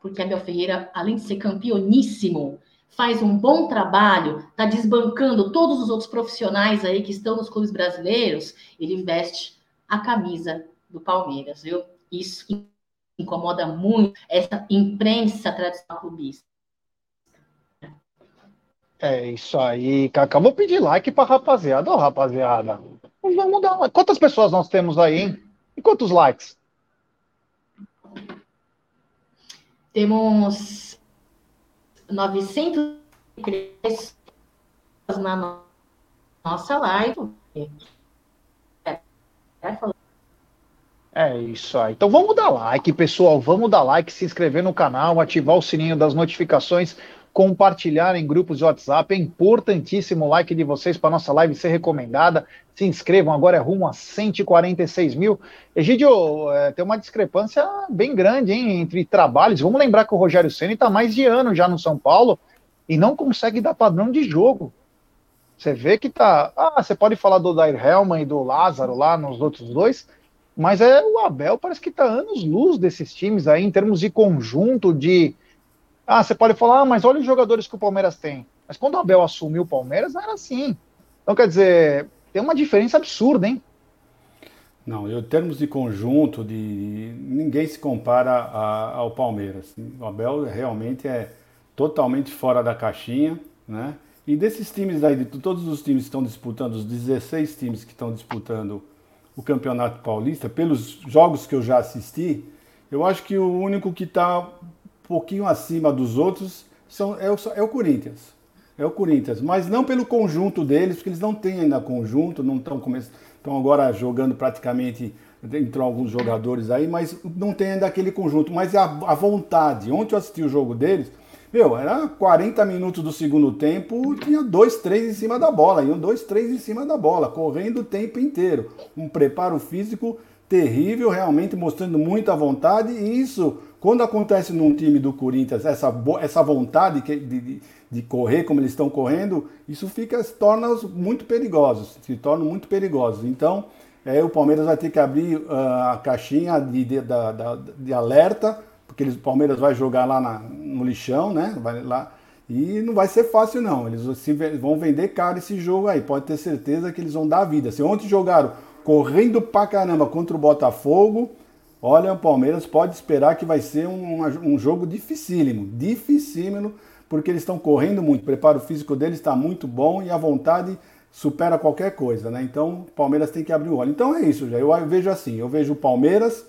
Porque Abel Ferreira, além de ser campeoníssimo, faz um bom trabalho, tá desbancando todos os outros profissionais aí que estão nos clubes brasileiros, ele veste a camisa do Palmeiras, viu? Isso incomoda muito essa imprensa tradicional clubista.
É isso aí, Cacá. Vou pedir like pra rapaziada. Ô, rapaziada, vamos dar. Quantas pessoas nós temos aí, hein? E quantos likes?
Temos 900 na nossa live. É
isso aí. Então vamos dar like, pessoal. Vamos dar like, se inscrever no canal, ativar o sininho das notificações, compartilhar em grupos de WhatsApp. É importantíssimo o like de vocês para nossa live ser recomendada. Se inscrevam, agora é rumo a 146 mil. Egidio, é, tem uma discrepância bem grande hein, entre trabalhos. Vamos lembrar que o Rogério Senna está mais de ano já no São Paulo e não consegue dar padrão de jogo. Você vê que tá. Ah, você pode falar do Dair Helman e do Lázaro lá nos outros dois mas é o Abel parece que está anos luz desses times aí, em termos de conjunto, de. Ah, você pode falar, ah, mas olha os jogadores que o Palmeiras tem. Mas quando o Abel assumiu o Palmeiras, não era assim. Então, quer dizer, tem uma diferença absurda, hein?
Não, em termos de conjunto, de ninguém se compara a, ao Palmeiras. O Abel realmente é totalmente fora da caixinha, né? E desses times aí, de todos os times que estão disputando, os 16 times que estão disputando o Campeonato Paulista, pelos jogos que eu já assisti, eu acho que o único que está pouquinho acima dos outros são, é, o, é o Corinthians. É o Corinthians, mas não pelo conjunto deles, porque eles não têm ainda conjunto, não estão estão agora jogando praticamente, entrou alguns jogadores aí, mas não tem ainda aquele conjunto, mas é a, a vontade. Ontem eu assisti o jogo deles, meu, era 40 minutos do segundo tempo, tinha dois, três em cima da bola, iam dois, três em cima da bola, correndo o tempo inteiro. Um preparo físico terrível, realmente mostrando muita vontade, e isso, quando acontece num time do Corinthians, essa, essa vontade de, de, de correr como eles estão correndo, isso fica, se torna muito perigosos, se tornam muito perigosos. Então, é, o Palmeiras vai ter que abrir uh, a caixinha de, de, de, de alerta porque eles, o Palmeiras vai jogar lá na, no lixão, né? Vai lá, e não vai ser fácil, não. Eles vão vender caro esse jogo aí. Pode ter certeza que eles vão dar vida. Se ontem jogaram correndo pra caramba contra o Botafogo, olha, o Palmeiras pode esperar que vai ser um, um jogo dificílimo. Dificílimo, porque eles estão correndo muito. O preparo físico deles está muito bom e a vontade supera qualquer coisa, né? Então, o Palmeiras tem que abrir o olho. Então é isso, já. Eu vejo assim, eu vejo o Palmeiras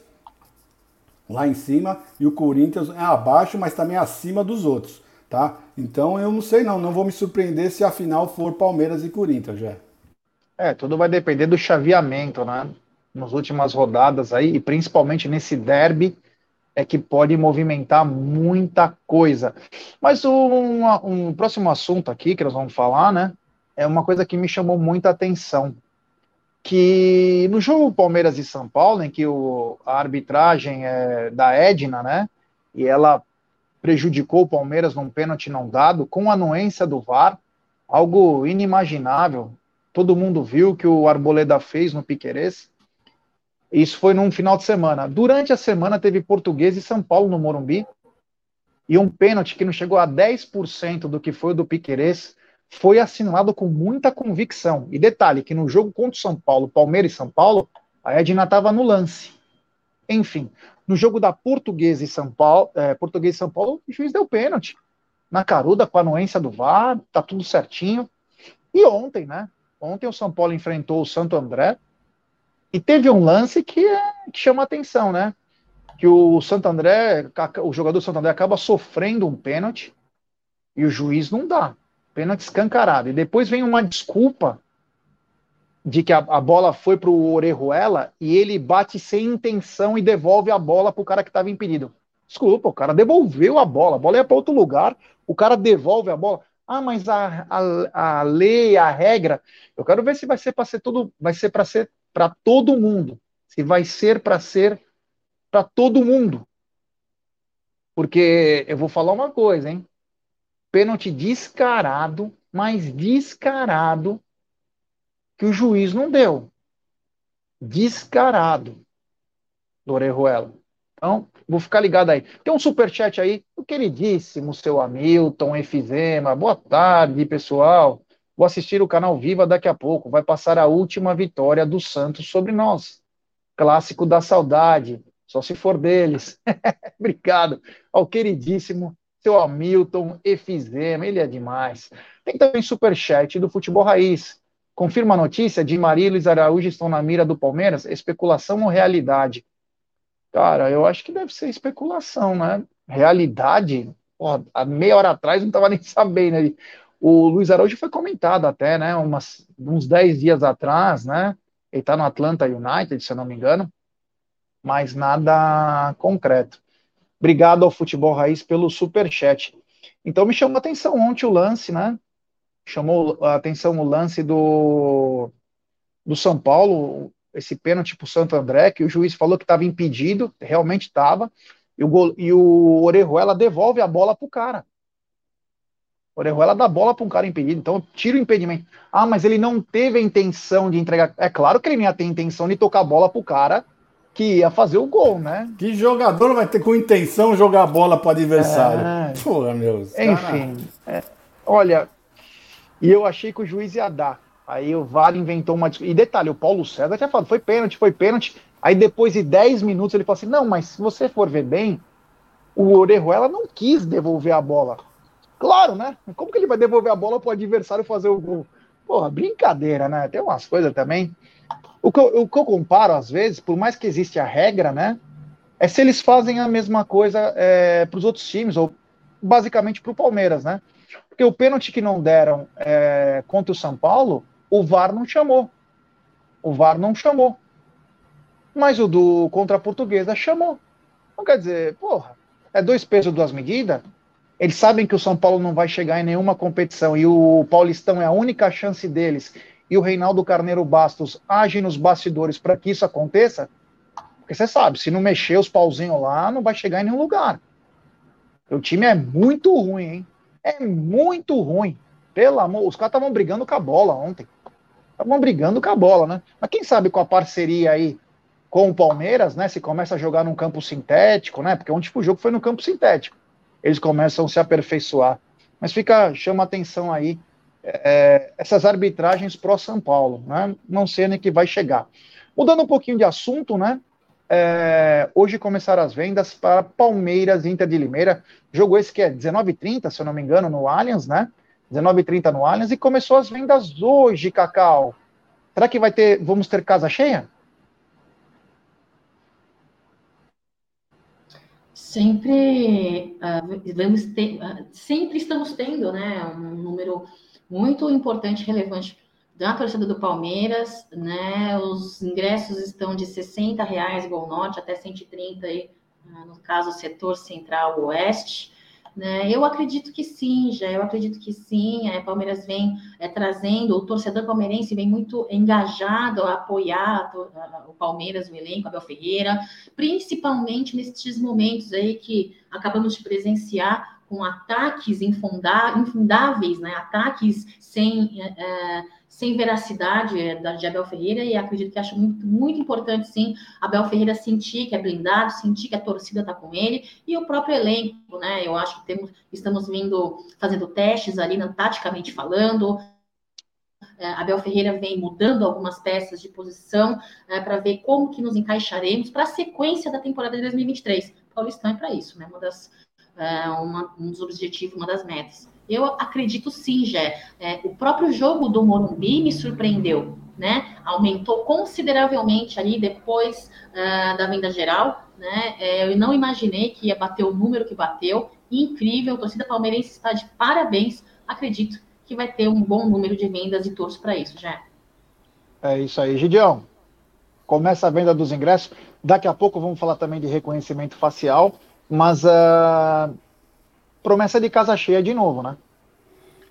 lá em cima e o Corinthians é abaixo, mas também acima dos outros, tá? Então eu não sei não, não vou me surpreender se a final for Palmeiras e Corinthians, já.
É, tudo vai depender do chaveamento, né? Nas últimas rodadas aí, e principalmente nesse derby, é que pode movimentar muita coisa. Mas um, um próximo assunto aqui que nós vamos falar, né? É uma coisa que me chamou muita atenção que no jogo Palmeiras e São Paulo, em que o, a arbitragem é da Edna, né, e ela prejudicou o Palmeiras num pênalti não dado, com anuência do VAR, algo inimaginável. Todo mundo viu que o Arboleda fez no Piquerez. Isso foi num final de semana. Durante a semana teve Português e São Paulo no Morumbi, e um pênalti que não chegou a 10% do que foi o do Piquerez, foi assinalado com muita convicção. E detalhe, que no jogo contra o São Paulo, Palmeiras e São Paulo, a Edna estava no lance. Enfim, no jogo da Portuguesa e São Paulo, é, e São Paulo, o juiz deu pênalti. Na caruda, com a anuência do VAR, tá tudo certinho. E ontem, né? Ontem o São Paulo enfrentou o Santo André E teve um lance que, é, que chama atenção, né? Que o Santo André, o jogador do Santo André acaba sofrendo um pênalti e o juiz não dá. Pênalti escancarado. E depois vem uma desculpa de que a, a bola foi para o Orejuela e ele bate sem intenção e devolve a bola para o cara que estava impedido. Desculpa, o cara devolveu a bola, a bola ia para outro lugar, o cara devolve a bola. Ah, mas a, a, a lei, a regra, eu quero ver se vai ser para ser tudo, vai ser para ser para todo mundo. Se vai ser para ser para todo mundo. Porque eu vou falar uma coisa, hein? Pênalti descarado, mas descarado que o juiz não deu. Descarado do Orejuela. Então, vou ficar ligado aí. Tem um superchat aí, o queridíssimo seu Hamilton, Efizema. Boa tarde, pessoal. Vou assistir o canal Viva daqui a pouco. Vai passar a última vitória do Santos sobre nós. Clássico da saudade. Só se for deles. Obrigado ao queridíssimo seu Hamilton Efizema. Ele é demais. Tem também superchat do Futebol Raiz. Confirma a notícia de Maria e Araújo estão na mira do Palmeiras? Especulação ou realidade? Cara, eu acho que deve ser especulação, né? Realidade, porra, meia hora atrás não estava nem sabendo. Né? O Luiz Araújo foi comentado até, né? Umas, uns 10 dias atrás, né? Ele está no Atlanta United, se eu não me engano, mas nada concreto. Obrigado ao Futebol Raiz pelo super chat. Então me chamou a atenção ontem o lance, né? Chamou a atenção o lance do, do São Paulo, esse pênalti para o Santo André, que o juiz falou que estava impedido, realmente estava, e o, e o Orejuela devolve a bola para o cara. Orejuela dá bola para um cara impedido, então tira o impedimento. Ah, mas ele não teve a intenção de entregar. É claro que ele não ia ter a intenção de tocar a bola para o cara que ia fazer o gol, né?
Que jogador vai ter com intenção jogar a bola para o adversário? É... Porra, meu.
Enfim, é... olha, e eu achei que o juiz ia dar. Aí o VAR inventou uma. E detalhe, o Paulo César tinha falado, foi pênalti, foi pênalti. Aí depois de 10 minutos ele falou assim: não, mas se você for ver bem, o Orejuela não quis devolver a bola. Claro, né? Como que ele vai devolver a bola para o adversário fazer o gol? Porra, brincadeira, né? Tem umas coisas também. O que, eu, o que eu comparo, às vezes, por mais que existe a regra, né? É se eles fazem a mesma coisa é, para os outros times, ou basicamente para o Palmeiras, né? Porque o pênalti que não deram é, contra o São Paulo, o VAR não chamou. O VAR não chamou. Mas o do contra a portuguesa chamou. Não quer dizer, porra, é dois pesos, duas medidas. Eles sabem que o São Paulo não vai chegar em nenhuma competição e o Paulistão é a única chance deles. E o Reinaldo Carneiro Bastos age nos bastidores para que isso aconteça. Porque você sabe, se não mexer os pauzinhos lá, não vai chegar em nenhum lugar. O time é muito ruim, hein? É muito ruim. Pelo amor, os caras estavam brigando com a bola ontem. Estavam brigando com a bola, né? Mas quem sabe com a parceria aí com o Palmeiras, né? Se começa a jogar num campo sintético, né? Porque ontem o jogo foi no campo sintético. Eles começam a se aperfeiçoar. Mas fica, chama atenção aí é, essas arbitragens pró São Paulo, né? Não sei nem que vai chegar. Mudando um pouquinho de assunto, né? É, hoje começaram as vendas para Palmeiras Inter de Limeira. Jogo esse que é 19h30, se eu não me engano, no Allianz, né? 19h30 no Allianz e começou as vendas hoje, Cacau. Será que vai ter, vamos ter casa cheia?
Sempre uh, vamos ter, uh, sempre estamos tendo, né, um número muito importante, relevante da torcida do Palmeiras, né? Os ingressos estão de 60 reais Gol Norte até 130 aí, ah, no caso setor central oeste. Né? Eu acredito que sim, já eu acredito que sim. A Palmeiras vem é, trazendo, o torcedor palmeirense vem muito engajado a apoiar o Palmeiras, o elenco, Abel Ferreira, principalmente nesses momentos aí que acabamos de presenciar com ataques infundáveis, né? ataques sem, é, sem veracidade é, de Abel Ferreira, e acredito que acho muito, muito importante, sim, Abel Ferreira sentir que é blindado, sentir que a torcida está com ele, e o próprio elenco, né? Eu acho que temos, estamos vindo fazendo testes ali, né, taticamente falando, é, Abel Ferreira vem mudando algumas peças de posição é, para ver como que nos encaixaremos para a sequência da temporada de 2023. Paulistão é para isso, né? Uma das é, uma, um dos objetivos, uma das metas. Eu acredito sim, Jé. É, o próprio jogo do Morumbi me surpreendeu, né? aumentou consideravelmente ali depois uh, da venda geral, né? É, eu não imaginei que ia bater o número que bateu. Incrível, a torcida palmeirense está de parabéns. Acredito que vai ter um bom número de vendas e torço para isso, já.
É isso aí, Gideão. Começa a venda dos ingressos. Daqui a pouco vamos falar também de reconhecimento facial, mas uh, promessa de casa cheia de novo, né?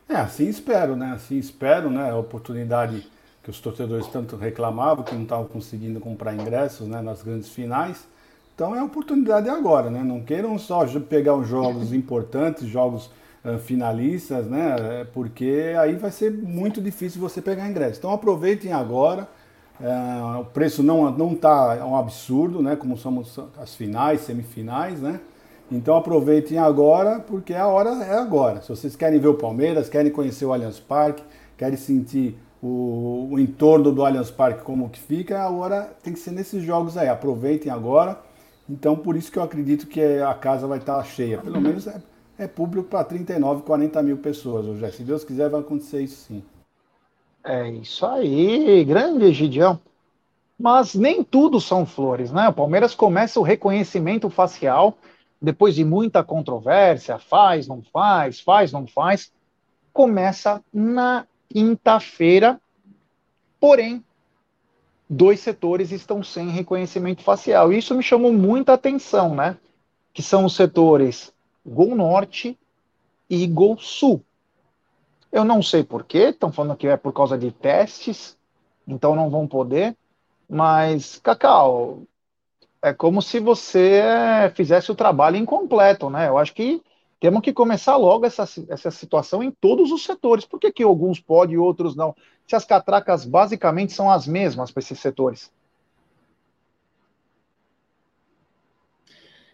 É, assim espero, né? Assim espero, né? A oportunidade que os torcedores tanto reclamavam, que não estavam conseguindo comprar ingressos né, nas grandes finais. Então é a oportunidade agora, né? Não queiram só pegar os jogos importantes, jogos uh, finalistas, né? É, porque aí vai ser muito difícil você pegar ingresso. Então aproveitem agora. Uh, o preço não não está é um absurdo, né? Como somos as finais, semifinais, né? Então aproveitem agora, porque a hora é agora. Se vocês querem ver o Palmeiras, querem conhecer o Allianz Parque, querem sentir o, o entorno do Allianz Parque como que fica, a hora tem que ser nesses jogos aí. Aproveitem agora. Então por isso que eu acredito que a casa vai estar cheia. Pelo menos é, é público para 39, 40 mil pessoas. Hoje. Se Deus quiser, vai acontecer isso sim.
É isso aí, grande Gidião. Mas nem tudo são flores, né? O Palmeiras começa o reconhecimento facial depois de muita controvérsia, faz, não faz, faz, não faz, começa na quinta-feira, porém, dois setores estão sem reconhecimento facial. Isso me chamou muita atenção, né? Que são os setores Gol Norte e Gol Sul. Eu não sei porquê, estão falando que é por causa de testes, então não vão poder. Mas, Cacau, é como se você fizesse o trabalho incompleto, né? Eu acho que temos que começar logo essa, essa situação em todos os setores. Por que, que alguns podem e outros não? Se as catracas basicamente são as mesmas para esses setores.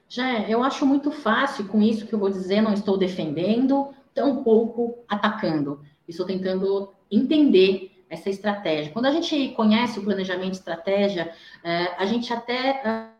Já, eu acho muito fácil com isso que eu vou dizer, não estou defendendo, tampouco atacando. Estou tentando entender essa estratégia. Quando a gente conhece o planejamento estratégia, é, a gente até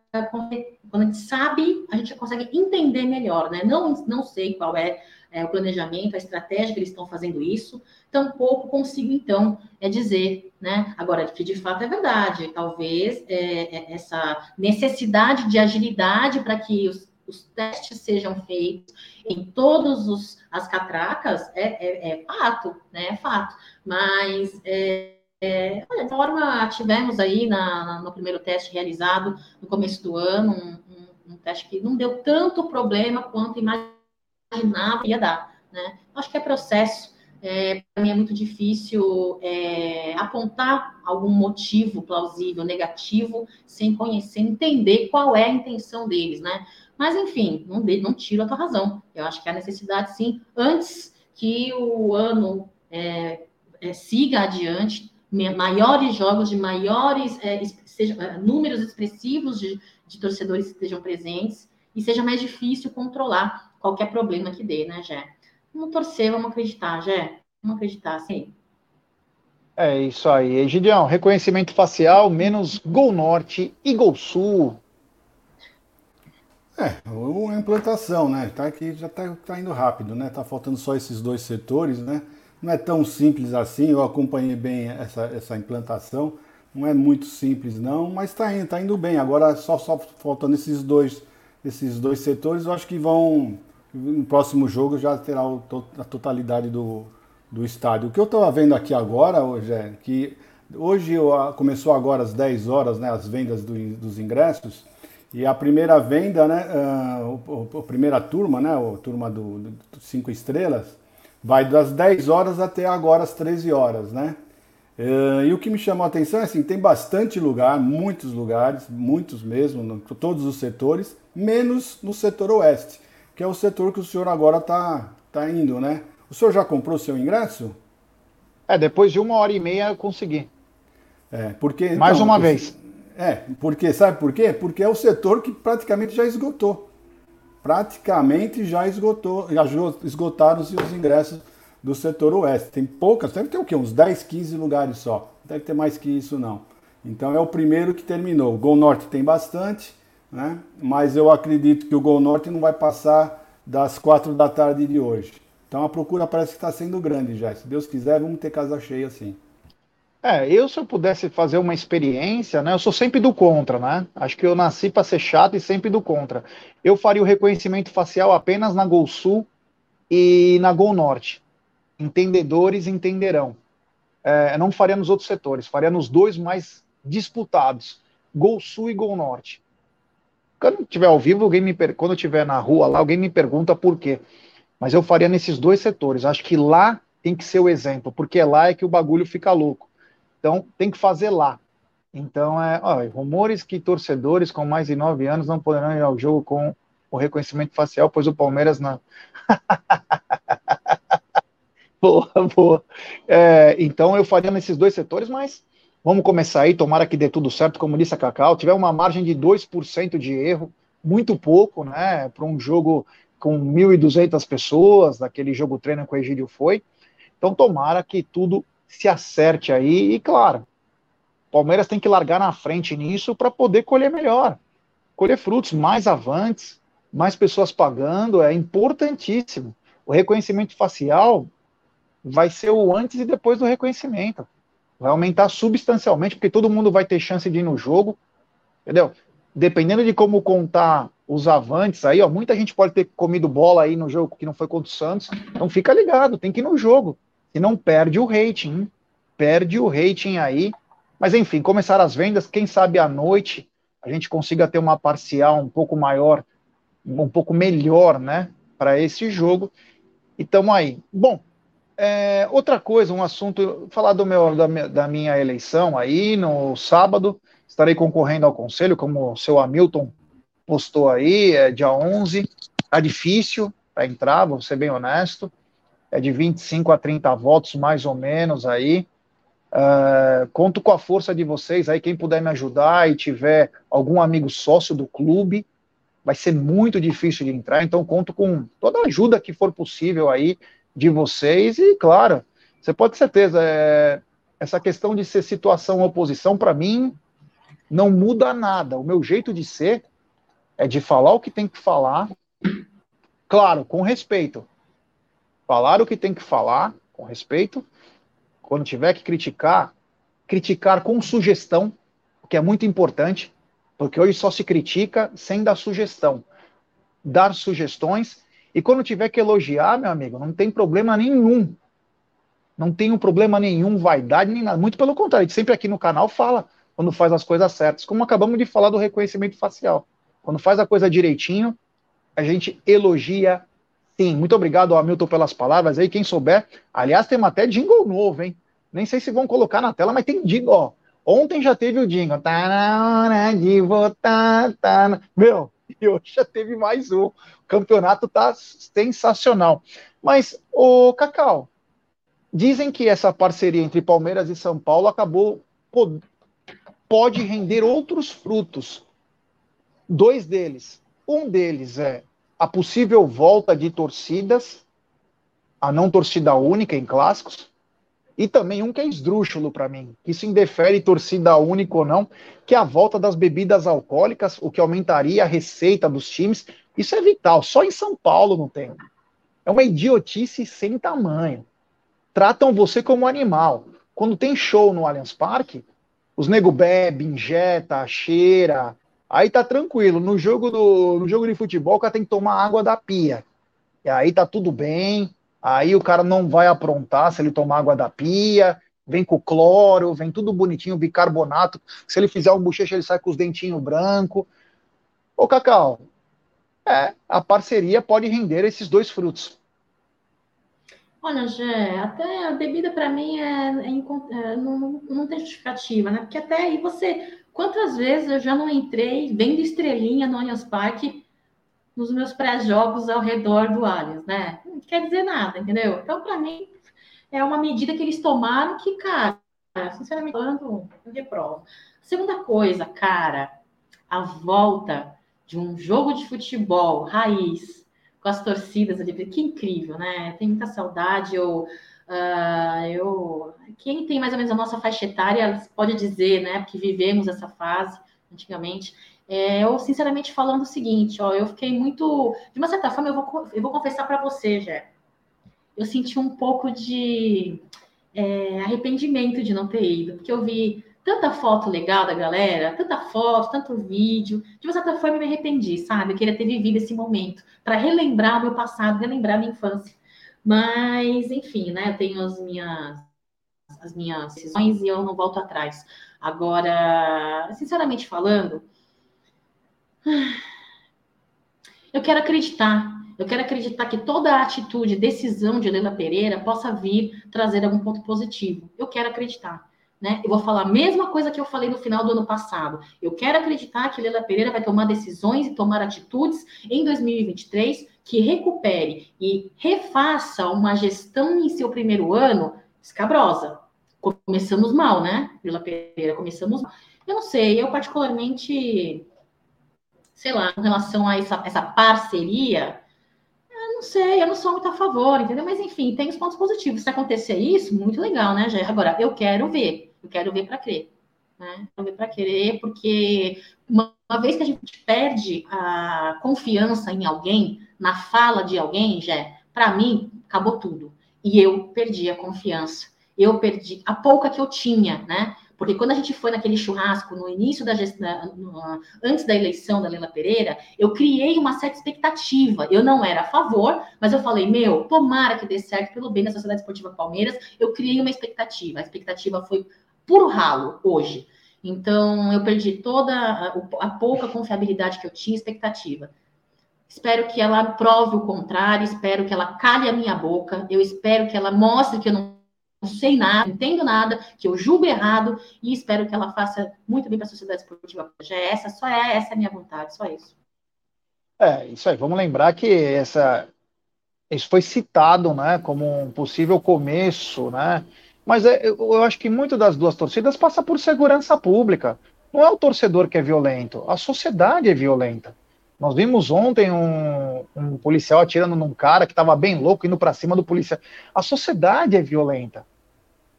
quando a gente sabe, a gente consegue entender melhor, né? Não, não sei qual é, é, o planejamento, a estratégia que eles estão fazendo isso, tampouco consigo, então, é dizer, né? Agora, que de fato é verdade, talvez é, é essa necessidade de agilidade para que os, os, testes sejam feitos em todas as catracas é, é, é, fato, né? É fato, mas é, é, olha, de forma, tivemos aí na, no primeiro teste realizado no começo do ano, um, um, um teste que não deu tanto problema quanto imaginava ia dar. Né? Acho que é processo. É, para mim é muito difícil é, apontar algum motivo plausível, negativo, sem conhecer, entender qual é a intenção deles, né? Mas, enfim, não, de, não tiro a tua razão. Eu acho que há necessidade, sim, antes que o ano é, é siga adiante, maiores jogos, de maiores é, seja, é, números expressivos de, de torcedores que estejam presentes e seja mais difícil controlar qualquer problema que dê, né, Jé? Vamos torcer, vamos acreditar, Jé. Vamos acreditar, sim.
É isso aí. Gideão, reconhecimento facial, menos Gol Norte e Gol Sul.
É, uma implantação, né? Tá aqui, já tá, tá indo rápido, né? Tá faltando só esses dois setores, né? Não é tão simples assim, eu acompanhei bem essa, essa implantação. Não é muito simples não, mas está indo, tá indo bem. Agora só, só faltando esses dois, esses dois setores, eu acho que vão. No próximo jogo já terá a totalidade do, do estádio. O que eu estava vendo aqui agora, hoje é que hoje começou agora às 10 horas, né, as vendas do, dos ingressos, e a primeira venda, né, a, a, primeira turma, né, a turma do, do cinco estrelas, vai das 10 horas até agora as 13 horas, né? Uh, e o que me chamou a atenção é assim, tem bastante lugar, muitos lugares, muitos mesmo, no, todos os setores, menos no setor oeste, que é o setor que o senhor agora está tá indo, né? O senhor já comprou o seu ingresso?
É, depois de uma hora e meia eu consegui.
É, porque...
Mais então, uma vez.
É, porque, sabe por quê? Porque é o setor que praticamente já esgotou praticamente já esgotou, já esgotaram os ingressos do setor oeste. Tem poucas, deve ter o quê? Uns 10, 15 lugares só. Deve ter mais que isso não. Então é o primeiro que terminou. O Gol Norte tem bastante, né? mas eu acredito que o Gol Norte não vai passar das 4 da tarde de hoje. Então a procura parece que está sendo grande já. Se Deus quiser, vamos ter casa cheia sim.
É, eu se eu pudesse fazer uma experiência, né? Eu sou sempre do contra, né? Acho que eu nasci para ser chato e sempre do contra. Eu faria o reconhecimento facial apenas na Gol Sul e na Gol Norte. Entendedores entenderão. É, não faria nos outros setores, faria nos dois mais disputados, Gol Sul e Gol Norte. Quando tiver ao vivo, alguém me per... quando eu estiver na rua lá, alguém me pergunta por quê. Mas eu faria nesses dois setores. Acho que lá tem que ser o exemplo, porque lá é que o bagulho fica louco. Então, tem que fazer lá. Então, é, ó, rumores que torcedores com mais de nove anos não poderão ir ao jogo com o reconhecimento facial, pois o Palmeiras não. boa, boa. É, então, eu faria nesses dois setores, mas Vamos começar aí, tomara que dê tudo certo, como disse a Cacau. Tiver uma margem de 2% de erro, muito pouco, né? Para um jogo com 1.200 pessoas, daquele jogo treino que o Egídio foi. Então, tomara que tudo se acerte aí. E, claro, Palmeiras tem que largar na frente nisso para poder colher melhor. Colher frutos mais avantes, mais pessoas pagando, é importantíssimo. O reconhecimento facial vai ser o antes e depois do reconhecimento. Vai aumentar substancialmente, porque todo mundo vai ter chance de ir no jogo, entendeu? Dependendo de como contar os avantes aí, ó, muita gente pode ter comido bola aí no jogo que não foi contra o Santos. Então fica ligado, tem que ir no jogo. E não perde o rating, perde o rating aí. Mas enfim, começar as vendas, quem sabe à noite a gente consiga ter uma parcial um pouco maior, um pouco melhor, né, para esse jogo. E tamo aí. Bom, é, outra coisa, um assunto, falar do meu, da, da, minha eleição aí no sábado, estarei concorrendo ao conselho, como o seu Hamilton postou aí, é dia 11, tá difícil para entrar, vou ser bem honesto, é de 25 a 30 votos mais ou menos aí, é, conto com a força de vocês aí, quem puder me ajudar e tiver algum amigo sócio do clube, vai ser muito difícil de entrar, então conto com toda a ajuda que for possível aí, de vocês e, claro, você pode ter certeza, é, essa questão de ser situação oposição, para mim, não muda nada. O meu jeito de ser é de falar o que tem que falar, claro, com respeito. Falar o que tem que falar, com respeito. Quando tiver que criticar, criticar com sugestão, o que é muito importante, porque hoje só se critica sem dar sugestão. Dar sugestões e quando tiver que elogiar, meu amigo, não tem problema nenhum. Não tem um problema nenhum, vaidade nem nada. Muito pelo contrário, a gente sempre aqui no canal fala quando faz as coisas certas, como acabamos de falar do reconhecimento facial. Quando faz a coisa direitinho, a gente elogia sim. Muito obrigado, Hamilton, pelas palavras aí. Quem souber, aliás, tem até jingle novo, hein? Nem sei se vão colocar na tela, mas tem jingle, ó. Ontem já teve o jingle. Tá na hora de votar, tá na... Meu, e hoje já teve mais um. O campeonato tá sensacional. Mas, o Cacau, dizem que essa parceria entre Palmeiras e São Paulo acabou pode render outros frutos. Dois deles. Um deles é a possível volta de torcidas, a não torcida única em clássicos, e também um que é esdrúxulo para mim, que isso indefere torcida única ou não, que é a volta das bebidas alcoólicas, o que aumentaria a receita dos times. Isso é vital, só em São Paulo não tem. É uma idiotice sem tamanho. Tratam você como animal. Quando tem show no Allianz Parque, os nego bebe, injeta, cheira, aí tá tranquilo. No jogo do no jogo de futebol, o cara tem que tomar água da pia. E aí tá tudo bem, Aí o cara não vai aprontar se ele tomar água da pia, vem com cloro, vem tudo bonitinho, bicarbonato. Se ele fizer um bochecha, ele sai com os dentinhos brancos. Ô, Cacau, é, a parceria pode render esses dois frutos.
Olha, Gé, até a bebida para mim é, é, é não, não, tem justificativa, né? Porque até aí você. Quantas vezes eu já não entrei vendo estrelinha no Allianz Parque nos meus pré-jogos ao redor do Allianz, né? Não quer dizer nada, entendeu? Então, para mim, é uma medida que eles tomaram que, cara, sinceramente de prova. Segunda coisa, cara, a volta de um jogo de futebol raiz com as torcidas ali, que incrível, né? Tem muita saudade. Eu, uh, eu, quem tem mais ou menos a nossa faixa etária pode dizer, né? Porque vivemos essa fase antigamente. É, eu, sinceramente, falando o seguinte, ó, eu fiquei muito. De uma certa forma, eu vou, eu vou confessar para você, Jé. Eu senti um pouco de. é, arrependimento de não ter ido, porque eu vi tanta foto legal da galera, tanta foto, tanto vídeo. De uma certa forma, eu me arrependi, sabe? Eu queria ter vivido esse momento para relembrar meu passado, relembrar minha infância. Mas, enfim, né? Eu tenho as minhas, as minhas decisões e eu não volto atrás. Agora, sinceramente falando, eu quero acreditar. Eu quero acreditar que toda a atitude, decisão de Helena Pereira possa vir trazer algum ponto positivo. Eu quero acreditar. Né? Eu vou falar a mesma coisa que eu falei no final do ano passado. Eu quero acreditar que Leila Pereira vai tomar decisões e tomar atitudes em 2023 que recupere e refaça uma gestão em seu primeiro ano escabrosa. Começamos mal, né, Leila Pereira? Começamos mal. Eu não sei, eu particularmente, sei lá, em relação a essa, essa parceria, eu não sei, eu não sou muito a favor, entendeu? Mas enfim, tem os pontos positivos. Se acontecer isso, muito legal, né, Jair? Agora, eu quero ver eu quero ver para crer. Né? Quero ver para querer, porque uma, vez que a gente perde a confiança em alguém, na fala de alguém, já para mim, acabou tudo. E eu perdi a confiança. Eu perdi a pouca que eu tinha, né? Porque quando a gente foi naquele churrasco no início da gestão, antes da eleição da Leila Pereira, eu criei uma certa expectativa. Eu não era a favor, mas eu falei, meu, tomara que dê certo pelo bem da Sociedade Esportiva Palmeiras. Eu criei uma expectativa. A expectativa foi puro ralo hoje. Então, eu perdi toda a, a, pouca confiabilidade que eu tinha, expectativa. Espero que ela prove o contrário, espero que ela cale a minha boca, eu espero que ela mostre que eu não sei nada, não entendo nada, que eu julgo errado e espero que ela faça muito bem para a sociedade esportiva. Já é essa, só é essa a minha vontade, só isso.
É, isso aí. Vamos lembrar que essa, isso foi citado, né, como um possível começo, né, mas é, eu acho que muito das duas torcidas passa por segurança pública. Não é o torcedor que é violento, a sociedade é violenta. Nós vimos ontem um, um policial atirando num cara que estava bem louco, indo para cima do policial. A sociedade é violenta.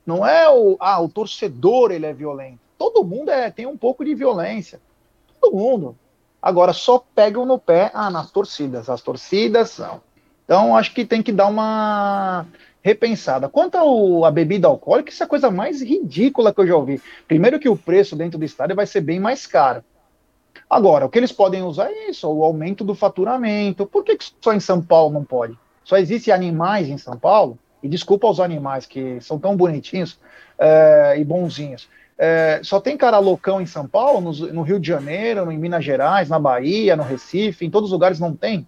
Não é o, ah, o torcedor ele é violento. Todo mundo é, tem um pouco de violência. Todo mundo. Agora só pegam no pé ah, nas torcidas. As torcidas não. Então acho que tem que dar uma repensada. Quanto ao, a bebida alcoólica, isso é a coisa mais ridícula que eu já ouvi. Primeiro que o preço dentro do estádio vai ser bem mais caro. Agora, o que eles podem usar é isso, o aumento do faturamento. Por que, que só em São Paulo não pode? Só existem animais em São Paulo, e desculpa aos animais que são tão bonitinhos é, e bonzinhos. É, só tem cara loucão em São Paulo, no, no Rio de Janeiro, em Minas Gerais, na Bahia, no Recife, em todos os lugares não tem.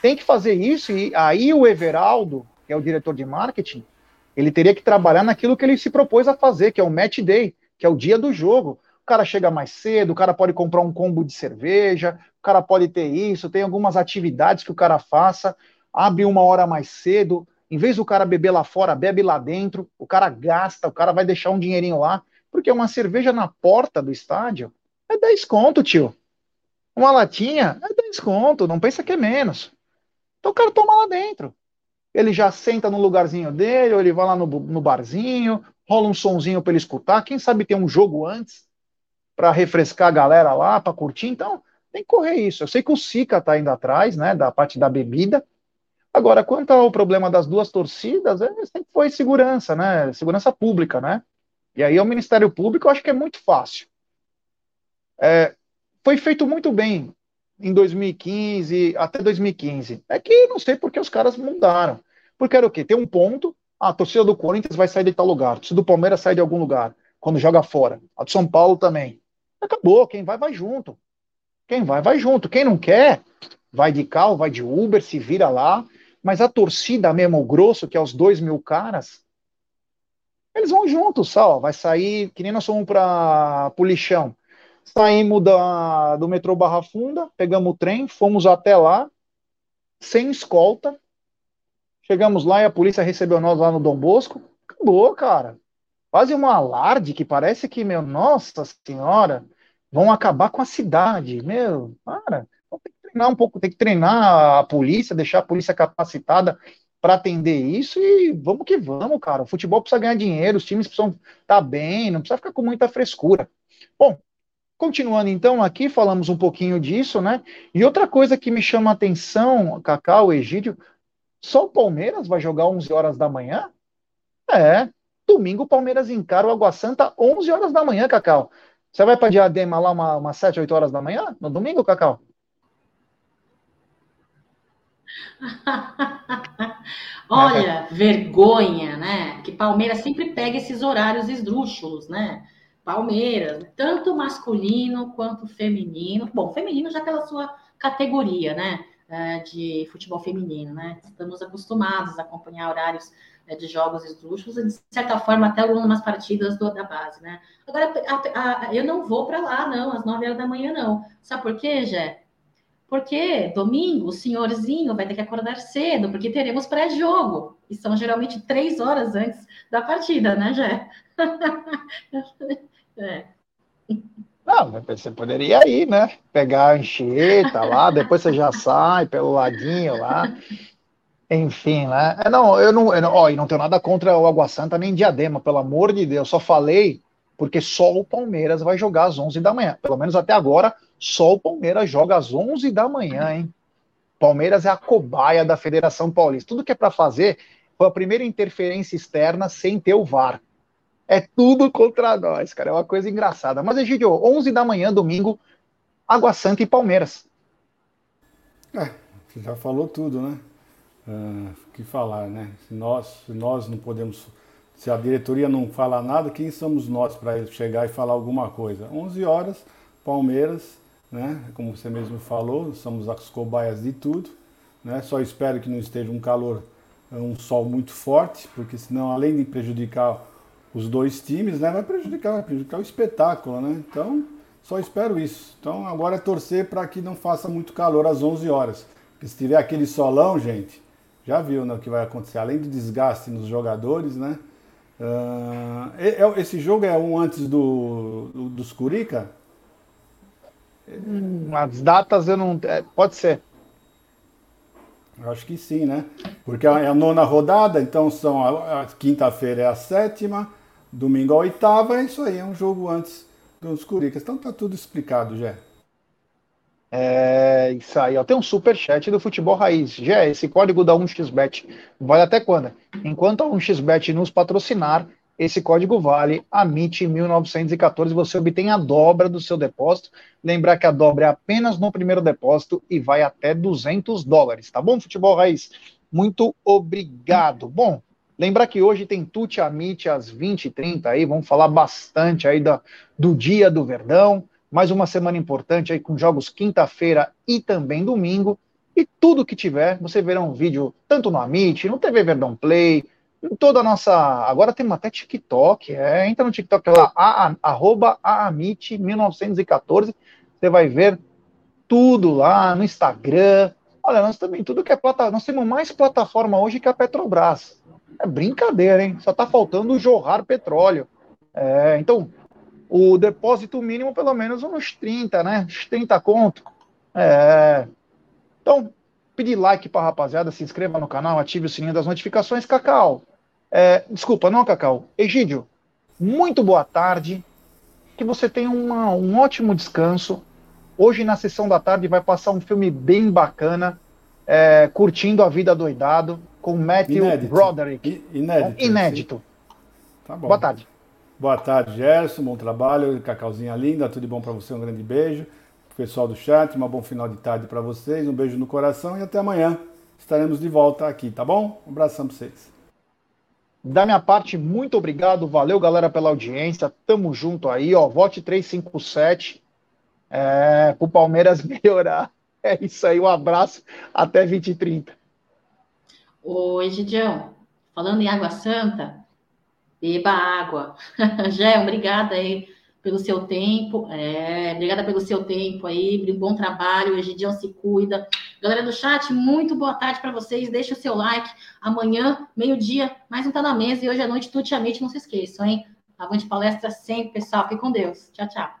Tem que fazer isso, e aí o Everaldo, que é o diretor de marketing, ele teria que trabalhar naquilo que ele se propôs a fazer, que é o match day, que é o dia do jogo. O cara chega mais cedo, o cara pode comprar um combo de cerveja, o cara pode ter isso, tem algumas atividades que o cara faça, abre uma hora mais cedo, em vez do cara beber lá fora, bebe lá dentro, o cara gasta, o cara vai deixar um dinheirinho lá, porque uma cerveja na porta do estádio é 10 conto, tio. Uma latinha é 10 conto, não pensa que é menos. Então o cara toma lá dentro ele já senta no lugarzinho dele, ou ele vai lá no, no barzinho, rola um sonzinho para ele escutar. Quem sabe tem um jogo antes para refrescar a galera lá, para curtir. Então, tem que correr isso. Eu sei que o Sica está indo atrás, né, da parte da bebida. Agora, quanto ao problema das duas torcidas, é, sempre foi segurança, né? Segurança pública, né? E aí o Ministério Público eu acho que é muito fácil. É, foi feito muito bem em 2015 até 2015. É que não sei porque os caras mudaram. Porque era o quê? Tem um ponto, a torcida do Corinthians vai sair de tal lugar, a torcida do Palmeiras sai de algum lugar, quando joga fora. A do São Paulo também. Acabou, quem vai, vai junto. Quem vai, vai junto. Quem não quer, vai de carro, vai de Uber, se vira lá. Mas a torcida mesmo, o grosso, que é os dois mil caras, eles vão juntos, só. Vai sair, que nem nós fomos para o lixão. Saímos da, do metrô Barra Funda, pegamos o trem, fomos até lá, sem escolta. Chegamos lá e a polícia recebeu nós lá no Dom Bosco. Acabou, cara. Quase um alarde que parece que, meu, nossa senhora, vão acabar com a cidade. Meu, para. Então, tem que treinar um pouco, tem que treinar a polícia, deixar a polícia capacitada para atender isso e vamos que vamos, cara. O futebol precisa ganhar dinheiro, os times precisam estar tá bem, não precisa ficar com muita frescura. Bom, Continuando então aqui, falamos um pouquinho disso, né? E outra coisa que me chama a atenção, Cacau, Egídio, só o Palmeiras vai jogar 11 horas da manhã? É, Domingo, o Palmeiras encara o Água Santa 11 horas da manhã, Cacau. Você vai para Diadema lá umas uma 7, 8 horas da manhã? No domingo, Cacau?
Olha, vergonha, né? Que Palmeiras sempre pega esses horários esdrúxulos, né? Palmeiras, tanto masculino quanto feminino. Bom, feminino já pela sua categoria, né? É, de futebol feminino, né? Estamos acostumados a acompanhar horários é, de jogos esdrúxulos e, de certa forma, até algumas partidas do, da base, né? Agora, a, a, eu não vou para lá, não, às 9 horas da manhã, não. Sabe por quê, Jé? Porque domingo o senhorzinho vai ter que acordar cedo, porque teremos pré-jogo. E são geralmente três horas antes da partida, né, Jé?
é. Não, você poderia ir, né? Pegar a enxeta lá, depois você já sai pelo ladinho lá. Enfim, né? É, não, eu não, eu não, ó, e não tenho nada contra o Água Santa nem Diadema, pelo amor de Deus. Só falei porque só o Palmeiras vai jogar às 11 da manhã. Pelo menos até agora, só o Palmeiras joga às 11 da manhã, hein? Palmeiras é a cobaia da Federação Paulista. Tudo que é para fazer foi a primeira interferência externa sem ter o VAR. É tudo contra nós, cara. É uma coisa engraçada. Mas, Egidio, 11 da manhã, domingo, Água Santa e Palmeiras.
É, você já falou tudo, né? O uh, que falar, né? Se nós, se nós não podemos se a diretoria não fala nada, quem somos nós para chegar e falar alguma coisa? 11 horas, Palmeiras, né? Como você mesmo falou, somos as cobaias de tudo, né? Só espero que não esteja um calor, um sol muito forte, porque senão além de prejudicar os dois times, né, vai prejudicar, vai prejudicar o espetáculo, né? Então, só espero isso. Então, agora é torcer para que não faça muito calor às 11 horas. Porque se tiver aquele solão, gente, já viu né, o que vai acontecer. Além do desgaste nos jogadores, né? Uh, esse jogo é um antes do, do dos Curica?
Hum, as datas eu não. É, pode ser.
Acho que sim, né? Porque é a nona rodada, então são a, a quinta-feira é a sétima, domingo a oitava, é isso aí, é um jogo antes dos Curicas. Então tá tudo explicado, já.
É isso aí, ó. Tem um super chat do Futebol Raiz. Já esse código da 1xBet vale até quando? Enquanto a 1xBet nos patrocinar, esse código vale a MIT 1914. Você obtém a dobra do seu depósito. Lembrar que a dobra é apenas no primeiro depósito e vai até 200 dólares, tá bom, Futebol Raiz? Muito obrigado. Bom, lembrar que hoje tem Tuti Amit às 20h30 aí. Vamos falar bastante aí da, do dia do Verdão mais uma semana importante aí com jogos quinta-feira e também domingo. E tudo que tiver, você verá um vídeo tanto no Amit, no TV Verdão Play, em toda a nossa. Agora temos até TikTok, é, entra no TikTok lá, a, a, arroba aamit1914, você vai ver tudo lá no Instagram. Olha, nós também, tudo que é plataforma, nós temos mais plataforma hoje que a Petrobras. É brincadeira, hein? Só tá faltando jorrar petróleo. É, então, o depósito mínimo pelo menos uns 30, né? Uns 30 conto. É. Então, pedir like para rapaziada, se inscreva no canal, ative o sininho das notificações. Cacau, é, desculpa, não, Cacau. Egídio, muito boa tarde. Que você tenha uma, um ótimo descanso. Hoje, na sessão da tarde, vai passar um filme bem bacana, é, Curtindo a Vida Doidado, com Matthew inédito. Broderick.
Inédito.
Inédito. Tá bom. Boa tarde.
Boa tarde, Gerson. Bom trabalho. Cacauzinha linda. Tudo bom para você? Um grande beijo. Pessoal do chat, um bom final de tarde para vocês. Um beijo no coração e até amanhã. Estaremos de volta aqui, tá bom? Um abração para vocês.
Da minha parte, muito obrigado. Valeu, galera, pela audiência. Tamo junto aí, ó. Vote 357 é, pro Palmeiras melhorar. É isso aí, um abraço. Até 2030.
Oi, Gidião. Falando em Água Santa, Beba água. Gé, obrigada aí pelo seu tempo. É, obrigada pelo seu tempo aí. Bom trabalho. Egidião se cuida. Galera do chat, muito boa tarde para vocês. Deixa o seu like. Amanhã, meio-dia, mais um Tá na Mesa. E hoje à noite, Tuti não se esqueçam, hein? Avante palestra sempre, pessoal. Fique com Deus. Tchau, tchau.